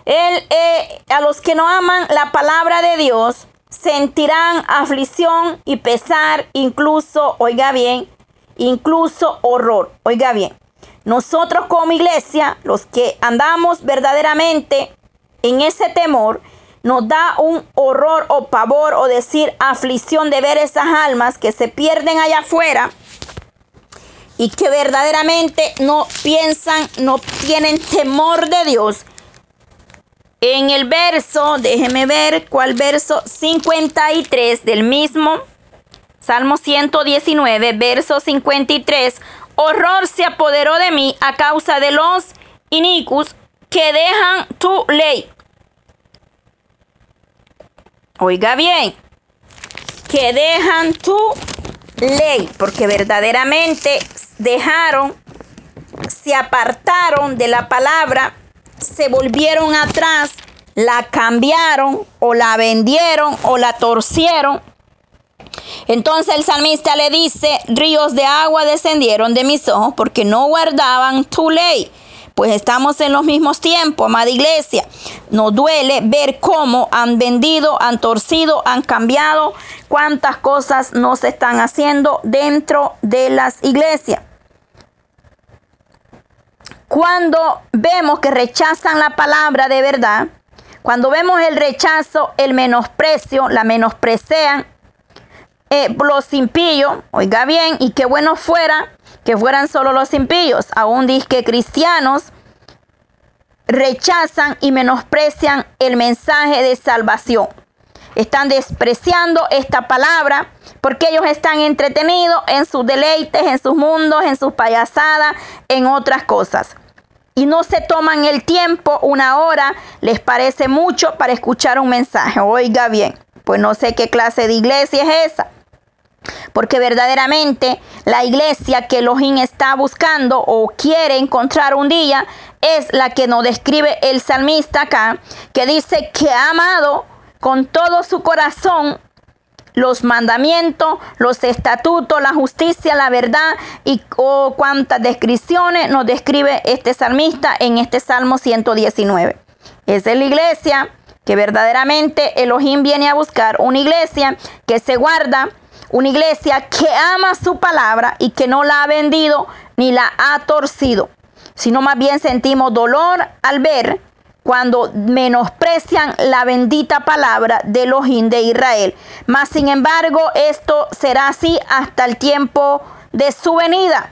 él, eh, a los que no aman la palabra de Dios sentirán aflicción y pesar, incluso, oiga bien, incluso horror. Oiga bien, nosotros como iglesia, los que andamos verdaderamente en ese temor, nos da un horror o pavor o decir aflicción de ver esas almas que se pierden allá afuera y que verdaderamente no piensan, no tienen temor de Dios en el verso, déjeme ver cuál verso 53 del mismo Salmo 119, verso 53. Horror se apoderó de mí a causa de los iniquos que dejan tu ley. Oiga bien, que dejan tu ley, porque verdaderamente dejaron, se apartaron de la palabra se volvieron atrás, la cambiaron o la vendieron o la torcieron. Entonces el salmista le dice, ríos de agua descendieron de mis ojos porque no guardaban tu ley. Pues estamos en los mismos tiempos, amada iglesia. Nos duele ver cómo han vendido, han torcido, han cambiado, cuántas cosas no se están haciendo dentro de las iglesias. Cuando vemos que rechazan la palabra de verdad, cuando vemos el rechazo, el menosprecio, la menosprecian, eh, los impíos, oiga bien, y qué bueno fuera que fueran solo los impíos, aún dice que cristianos rechazan y menosprecian el mensaje de salvación. Están despreciando esta palabra porque ellos están entretenidos en sus deleites, en sus mundos, en sus payasadas, en otras cosas. Y no se toman el tiempo, una hora, les parece mucho para escuchar un mensaje. Oiga bien, pues no sé qué clase de iglesia es esa. Porque verdaderamente la iglesia que Elohim está buscando o quiere encontrar un día es la que nos describe el salmista acá, que dice que ha amado con todo su corazón los mandamientos, los estatutos, la justicia, la verdad y oh, cuántas descripciones nos describe este salmista en este Salmo 119. Esa es la iglesia que verdaderamente Elohim viene a buscar, una iglesia que se guarda, una iglesia que ama su palabra y que no la ha vendido ni la ha torcido, sino más bien sentimos dolor al ver cuando menosprecian la bendita palabra de Elohim de Israel. Mas sin embargo, esto será así hasta el tiempo de su venida.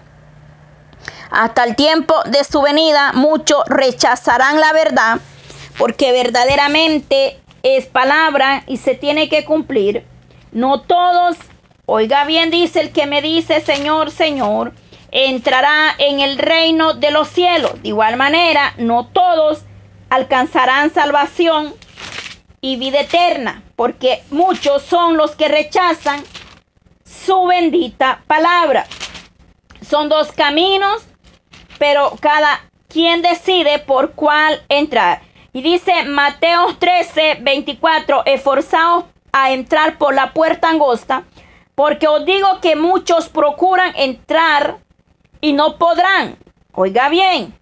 Hasta el tiempo de su venida, muchos rechazarán la verdad, porque verdaderamente es palabra y se tiene que cumplir. No todos, oiga bien, dice el que me dice, Señor, Señor, entrará en el reino de los cielos. De igual manera, no todos alcanzarán salvación y vida eterna, porque muchos son los que rechazan su bendita palabra. Son dos caminos, pero cada quien decide por cuál entrar. Y dice Mateo 13, 24, esforzaos a entrar por la puerta angosta, porque os digo que muchos procuran entrar y no podrán. Oiga bien,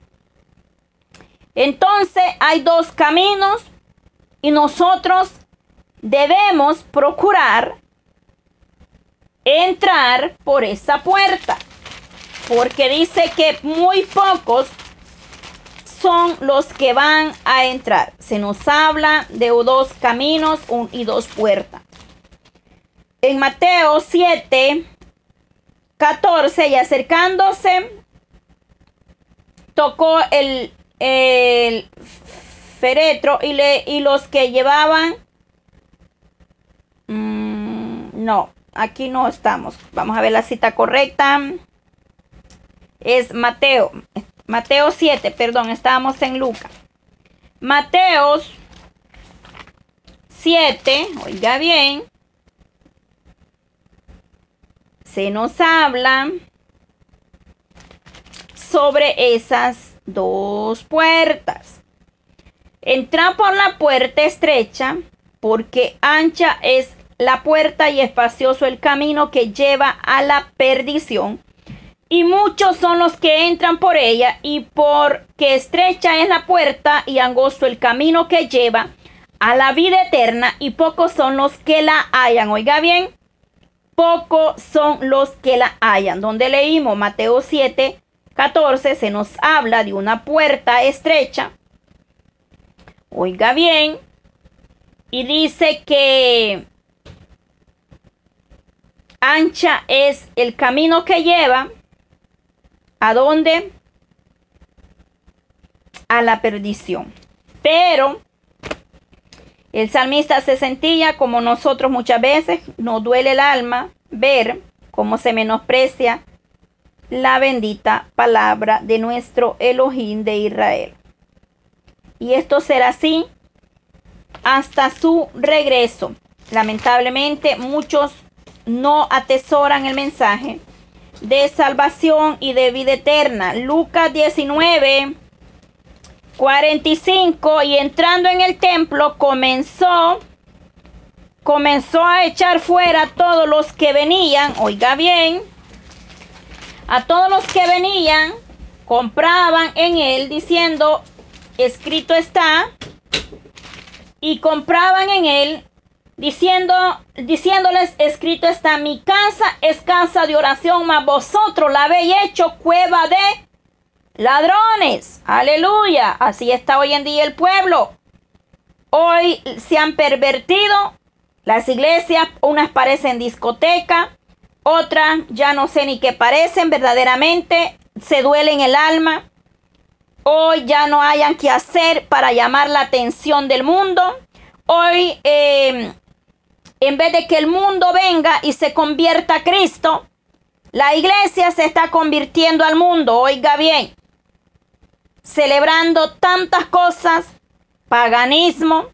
entonces hay dos caminos y nosotros debemos procurar entrar por esa puerta. porque dice que muy pocos son los que van a entrar. Se nos habla de dos caminos y dos puertas. En Mateo 7, 14, y acercándose, tocó el, el féretro y, le, y los que llevaban... Mm, no, aquí no estamos. Vamos a ver la cita correcta. Es Mateo. Mateo 7, perdón, estábamos en Lucas. Mateo 7, oiga bien, se nos habla sobre esas dos puertas. Entra por la puerta estrecha, porque ancha es la puerta y espacioso el camino que lleva a la perdición y muchos son los que entran por ella, y porque estrecha es la puerta y angosto el camino que lleva a la vida eterna, y pocos son los que la hallan. Oiga bien, pocos son los que la hallan. Donde leímos Mateo 7, 14, se nos habla de una puerta estrecha. Oiga bien, y dice que ancha es el camino que lleva ¿A dónde? A la perdición. Pero el salmista se sentía como nosotros muchas veces, nos duele el alma ver cómo se menosprecia la bendita palabra de nuestro Elohim de Israel. Y esto será así hasta su regreso. Lamentablemente muchos no atesoran el mensaje de salvación y de vida eterna. Lucas 19, 45 y entrando en el templo comenzó comenzó a echar fuera a todos los que venían, oiga bien, a todos los que venían, compraban en él diciendo, escrito está, y compraban en él diciendo, diciéndoles, escrito está, mi casa es casa de oración, mas vosotros la habéis hecho cueva de ladrones. Aleluya. Así está hoy en día el pueblo. Hoy se han pervertido las iglesias, unas parecen discoteca, otras ya no sé ni qué parecen verdaderamente, se duelen el alma. Hoy ya no hayan que hacer para llamar la atención del mundo. Hoy eh, en vez de que el mundo venga y se convierta a Cristo, la iglesia se está convirtiendo al mundo, oiga bien, celebrando tantas cosas, paganismo,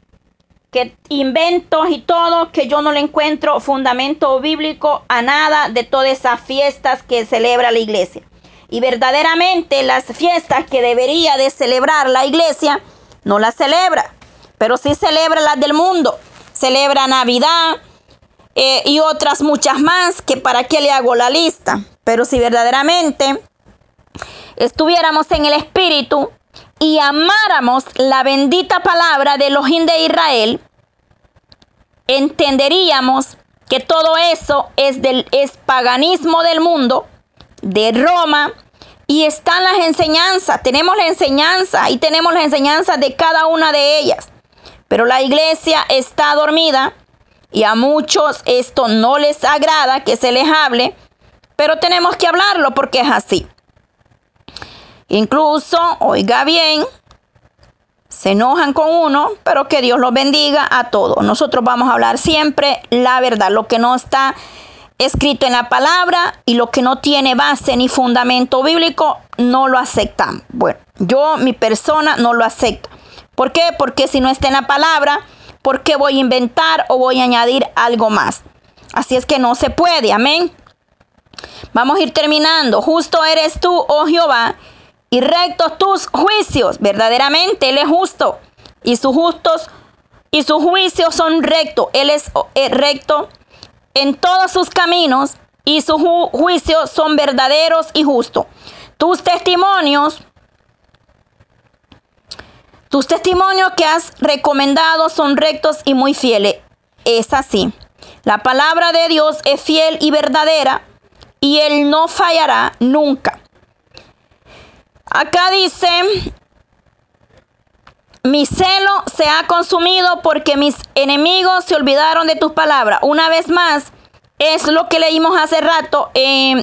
que inventos y todo, que yo no le encuentro fundamento bíblico a nada de todas esas fiestas que celebra la iglesia. Y verdaderamente las fiestas que debería de celebrar la iglesia, no las celebra, pero sí celebra las del mundo celebra Navidad eh, y otras muchas más que para qué le hago la lista. Pero si verdaderamente estuviéramos en el Espíritu y amáramos la bendita palabra de Elohim de Israel, entenderíamos que todo eso es, del, es paganismo del mundo, de Roma, y están las enseñanzas. Tenemos la enseñanza y tenemos las enseñanzas de cada una de ellas. Pero la iglesia está dormida y a muchos esto no les agrada que se les hable, pero tenemos que hablarlo porque es así. Incluso, oiga bien, se enojan con uno, pero que Dios los bendiga a todos. Nosotros vamos a hablar siempre la verdad, lo que no está escrito en la palabra y lo que no tiene base ni fundamento bíblico, no lo aceptamos. Bueno, yo, mi persona, no lo acepto. ¿Por qué? Porque si no está en la palabra, ¿por qué voy a inventar o voy a añadir algo más? Así es que no se puede, amén. Vamos a ir terminando. Justo eres tú, oh Jehová, y rectos tus juicios. Verdaderamente Él es justo. Y sus justos y sus juicios son rectos. Él es eh, recto en todos sus caminos y sus juicios son verdaderos y justos. Tus testimonios tus testimonios que has recomendado son rectos y muy fieles. Es así. La palabra de Dios es fiel y verdadera y Él no fallará nunca. Acá dice, mi celo se ha consumido porque mis enemigos se olvidaron de tus palabras. Una vez más, es lo que leímos hace rato,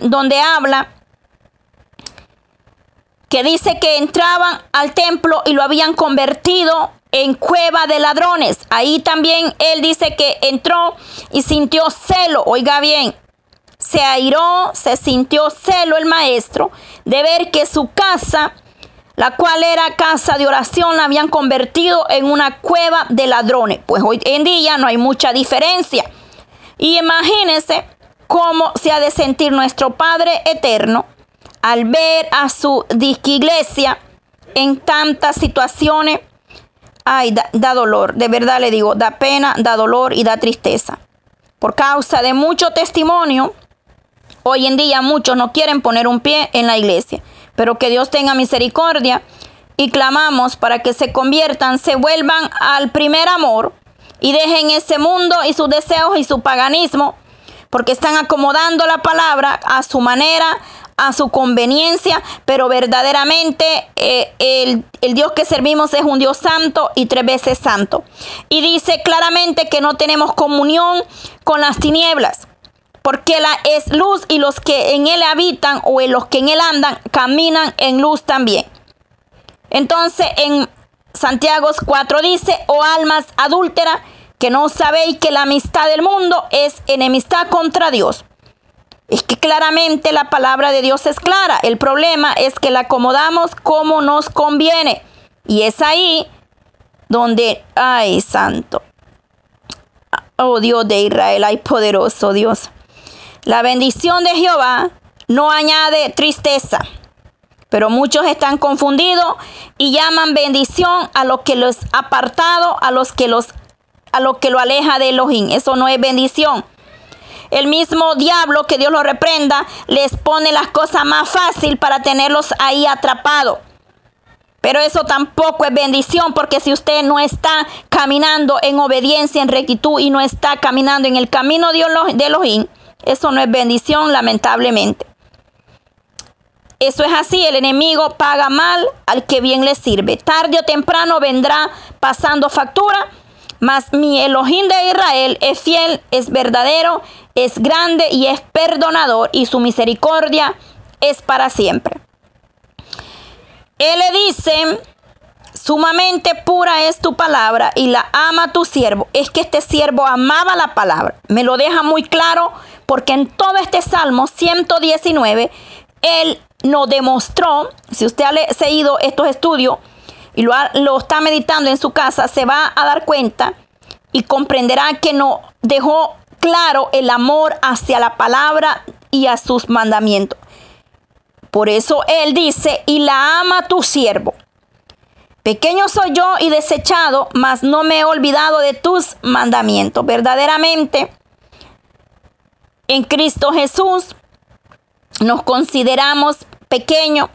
donde habla que dice que entraban al templo y lo habían convertido en cueva de ladrones. Ahí también él dice que entró y sintió celo. Oiga bien, se airó, se sintió celo el maestro de ver que su casa, la cual era casa de oración, la habían convertido en una cueva de ladrones. Pues hoy en día no hay mucha diferencia. Y imagínense cómo se ha de sentir nuestro Padre Eterno al ver a su iglesia en tantas situaciones. Ay, da, da dolor, de verdad le digo, da pena, da dolor y da tristeza. Por causa de mucho testimonio, hoy en día muchos no quieren poner un pie en la iglesia, pero que Dios tenga misericordia y clamamos para que se conviertan, se vuelvan al primer amor y dejen ese mundo y sus deseos y su paganismo, porque están acomodando la palabra a su manera, a su conveniencia, pero verdaderamente eh, el, el, Dios que servimos es un Dios santo y tres veces santo. Y dice claramente que no tenemos comunión con las tinieblas, porque la es luz y los que en él habitan o en los que en él andan caminan en luz también. Entonces en Santiago 4 dice, oh almas adúlteras, que no sabéis que la amistad del mundo es enemistad contra Dios. Es que claramente la palabra de Dios es clara. El problema es que la acomodamos como nos conviene. Y es ahí donde, ay, santo. Oh Dios de Israel, ay, poderoso Dios. La bendición de Jehová no añade tristeza. Pero muchos están confundidos y llaman bendición a lo que los apartado, a los que los a lo que lo aleja de Elohim. Eso no es bendición. El mismo diablo, que Dios lo reprenda, les pone las cosas más fácil para tenerlos ahí atrapados. Pero eso tampoco es bendición, porque si usted no está caminando en obediencia, en rectitud y no está caminando en el camino de Elohim, eso no es bendición, lamentablemente. Eso es así, el enemigo paga mal al que bien le sirve. Tarde o temprano vendrá pasando factura, mas mi Elohim de Israel es fiel, es verdadero, es grande y es perdonador y su misericordia es para siempre. Él le dice, sumamente pura es tu palabra y la ama tu siervo. Es que este siervo amaba la palabra. Me lo deja muy claro porque en todo este Salmo 119, él nos demostró, si usted ha seguido estos estudios y lo, está meditando en su casa, se va a dar cuenta y comprenderá que no dejó claro el amor hacia la palabra y a sus mandamientos. Por eso él dice, y la ama tu siervo. Pequeño soy yo y desechado, mas no me he olvidado de tus mandamientos. Verdaderamente, en Cristo Jesús nos consideramos pequeños,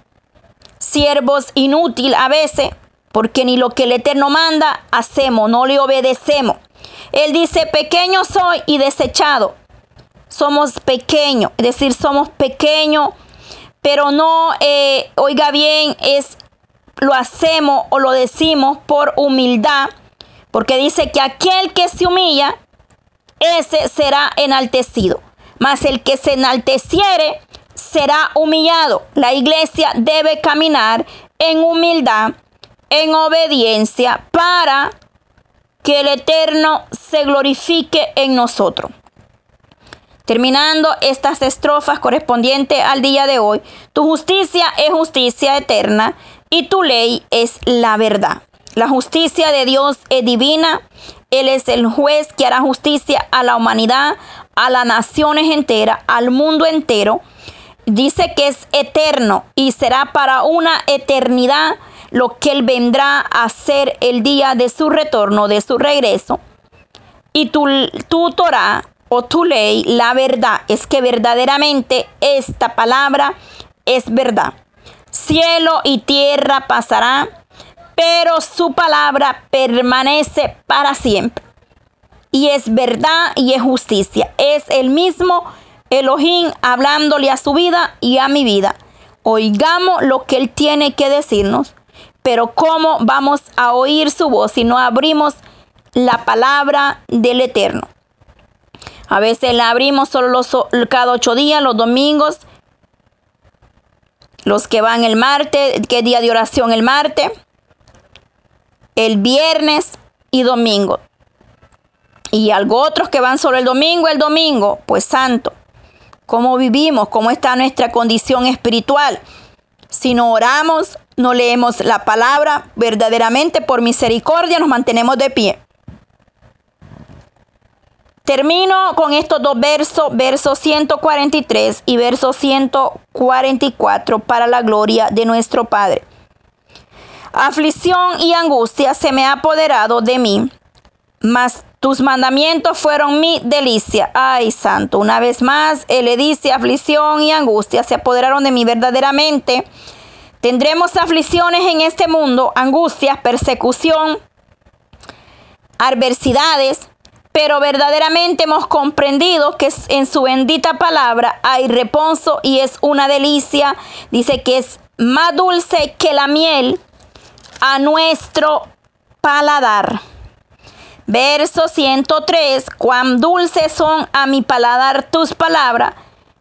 siervos inútiles a veces, porque ni lo que el Eterno manda hacemos, no le obedecemos. Él dice, pequeño soy y desechado. Somos pequeños, es decir, somos pequeños, pero no, eh, oiga bien, es lo hacemos o lo decimos por humildad, porque dice que aquel que se humilla, ese será enaltecido. Mas el que se enalteciere será humillado. La iglesia debe caminar en humildad, en obediencia, para que el Eterno se glorifique en nosotros. Terminando estas estrofas correspondientes al día de hoy, tu justicia es justicia eterna y tu ley es la verdad. La justicia de Dios es divina. Él es el juez que hará justicia a la humanidad, a las naciones enteras, al mundo entero. Dice que es eterno y será para una eternidad lo que Él vendrá a hacer el día de su retorno, de su regreso. Y tu, tu Torah o tu ley, la verdad es que verdaderamente esta palabra es verdad. Cielo y tierra pasará, pero su palabra permanece para siempre. Y es verdad y es justicia. Es el mismo Elohim hablándole a su vida y a mi vida. Oigamos lo que Él tiene que decirnos, pero ¿cómo vamos a oír su voz si no abrimos la palabra del Eterno? A veces la abrimos solo los, cada ocho días, los domingos, los que van el martes, que día de oración el martes, el viernes y domingo. Y algo otros que van solo el domingo, el domingo, pues santo. ¿Cómo vivimos? ¿Cómo está nuestra condición espiritual? Si no oramos, no leemos la palabra, verdaderamente por misericordia nos mantenemos de pie. Termino con estos dos versos, verso 143 y verso 144 para la gloria de nuestro Padre. Aflicción y angustia se me ha apoderado de mí, mas tus mandamientos fueron mi delicia. Ay, santo, una vez más, Él le dice, aflicción y angustia se apoderaron de mí verdaderamente. Tendremos aflicciones en este mundo, angustias, persecución, adversidades, pero verdaderamente hemos comprendido que en su bendita palabra hay reposo y es una delicia. Dice que es más dulce que la miel a nuestro paladar. Verso 103, cuán dulces son a mi paladar tus palabras,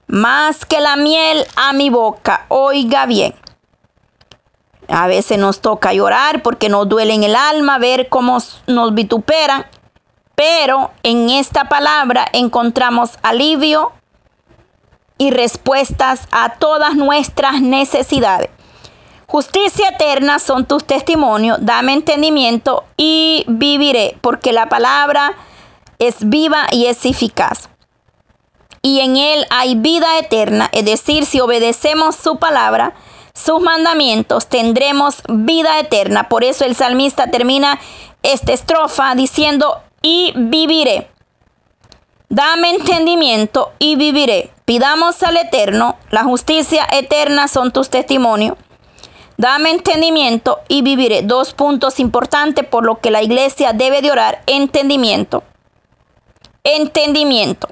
más que la miel a mi boca. Oiga bien. A veces nos toca llorar porque nos duele en el alma ver cómo nos vituperan pero en esta palabra encontramos alivio y respuestas a todas nuestras necesidades. Justicia eterna son tus testimonios, dame entendimiento y viviré, porque la palabra es viva y es eficaz. Y en él hay vida eterna, es decir, si obedecemos su palabra, sus mandamientos, tendremos vida eterna. Por eso el salmista termina esta estrofa diciendo, y viviré. Dame entendimiento y viviré. Pidamos al Eterno, la justicia eterna son tus testimonios. Dame entendimiento y viviré. Dos puntos importantes por lo que la iglesia debe de orar. Entendimiento. Entendimiento.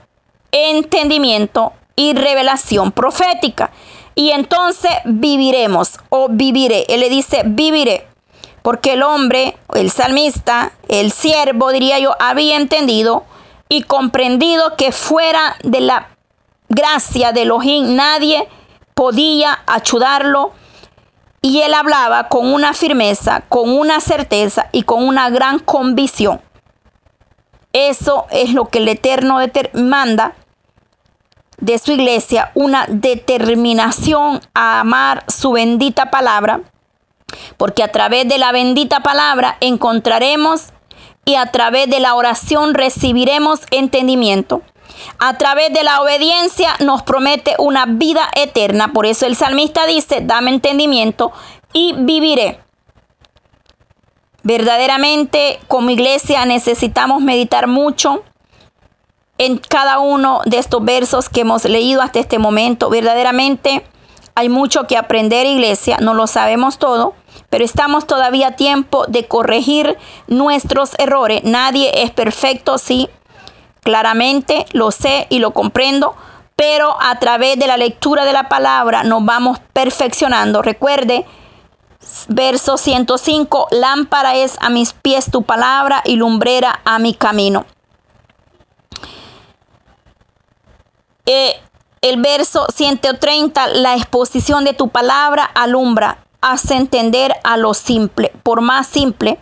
Entendimiento y revelación profética. Y entonces viviremos o viviré. Él le dice viviré porque el hombre, el salmista, el siervo, diría yo, había entendido y comprendido que fuera de la gracia de Elohim nadie podía ayudarlo. Y él hablaba con una firmeza, con una certeza y con una gran convicción. Eso es lo que el Eterno manda de su iglesia, una determinación a amar su bendita palabra porque a través de la bendita palabra encontraremos y a través de la oración recibiremos entendimiento. A través de la obediencia nos promete una vida eterna. Por eso el salmista dice, dame entendimiento y viviré. Verdaderamente como iglesia necesitamos meditar mucho en cada uno de estos versos que hemos leído hasta este momento. Verdaderamente hay mucho que aprender, iglesia, no lo sabemos todo, pero estamos todavía a tiempo de corregir nuestros errores. Nadie es perfecto, sí, claramente lo sé y lo comprendo, pero a través de la lectura de la palabra nos vamos perfeccionando. Recuerde, verso 105, lámpara es a mis pies tu palabra y lumbrera a mi camino. Eh, el verso 130, la exposición de tu palabra alumbra, hace entender a lo simple. Por más simple,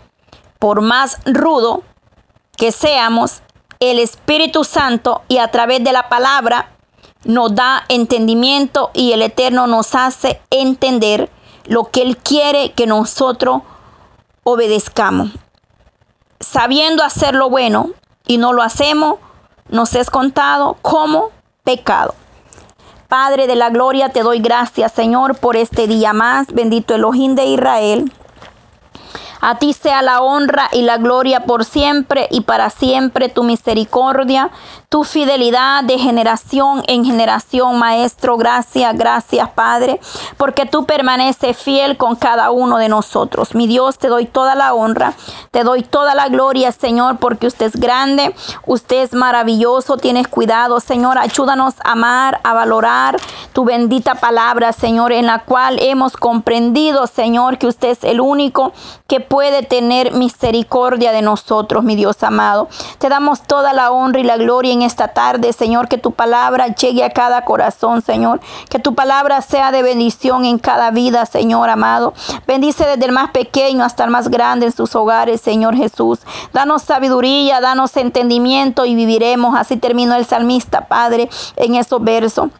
por más rudo que seamos, el Espíritu Santo y a través de la palabra nos da entendimiento y el Eterno nos hace entender lo que Él quiere que nosotros obedezcamos. Sabiendo hacer lo bueno y no lo hacemos, nos es contado como pecado. Padre de la gloria, te doy gracias, Señor, por este día más. Bendito Elohim de Israel. A ti sea la honra y la gloria por siempre y para siempre tu misericordia, tu fidelidad de generación en generación, Maestro. Gracias, gracias, Padre, porque tú permaneces fiel con cada uno de nosotros. Mi Dios, te doy toda la honra, te doy toda la gloria, Señor, porque usted es grande, usted es maravilloso, tienes cuidado, Señor. Ayúdanos a amar, a valorar tu bendita palabra, Señor, en la cual hemos comprendido, Señor, que usted es el único que puede tener misericordia de nosotros, mi Dios amado. Te damos toda la honra y la gloria en esta tarde, Señor, que tu palabra llegue a cada corazón, Señor, que tu palabra sea de bendición en cada vida, Señor amado. Bendice desde el más pequeño hasta el más grande en sus hogares, Señor Jesús. Danos sabiduría, danos entendimiento y viviremos. Así terminó el salmista, Padre, en esos versos.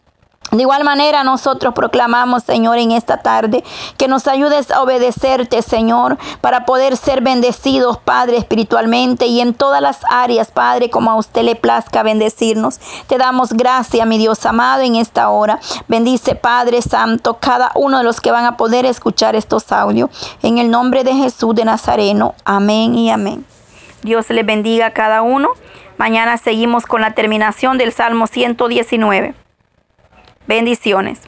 De igual manera nosotros proclamamos, Señor, en esta tarde, que nos ayudes a obedecerte, Señor, para poder ser bendecidos, Padre, espiritualmente y en todas las áreas, Padre, como a usted le plazca bendecirnos. Te damos gracias, mi Dios amado, en esta hora. Bendice, Padre Santo, cada uno de los que van a poder escuchar estos audios. En el nombre de Jesús de Nazareno. Amén y amén. Dios les bendiga a cada uno. Mañana seguimos con la terminación del Salmo 119. Bendiciones.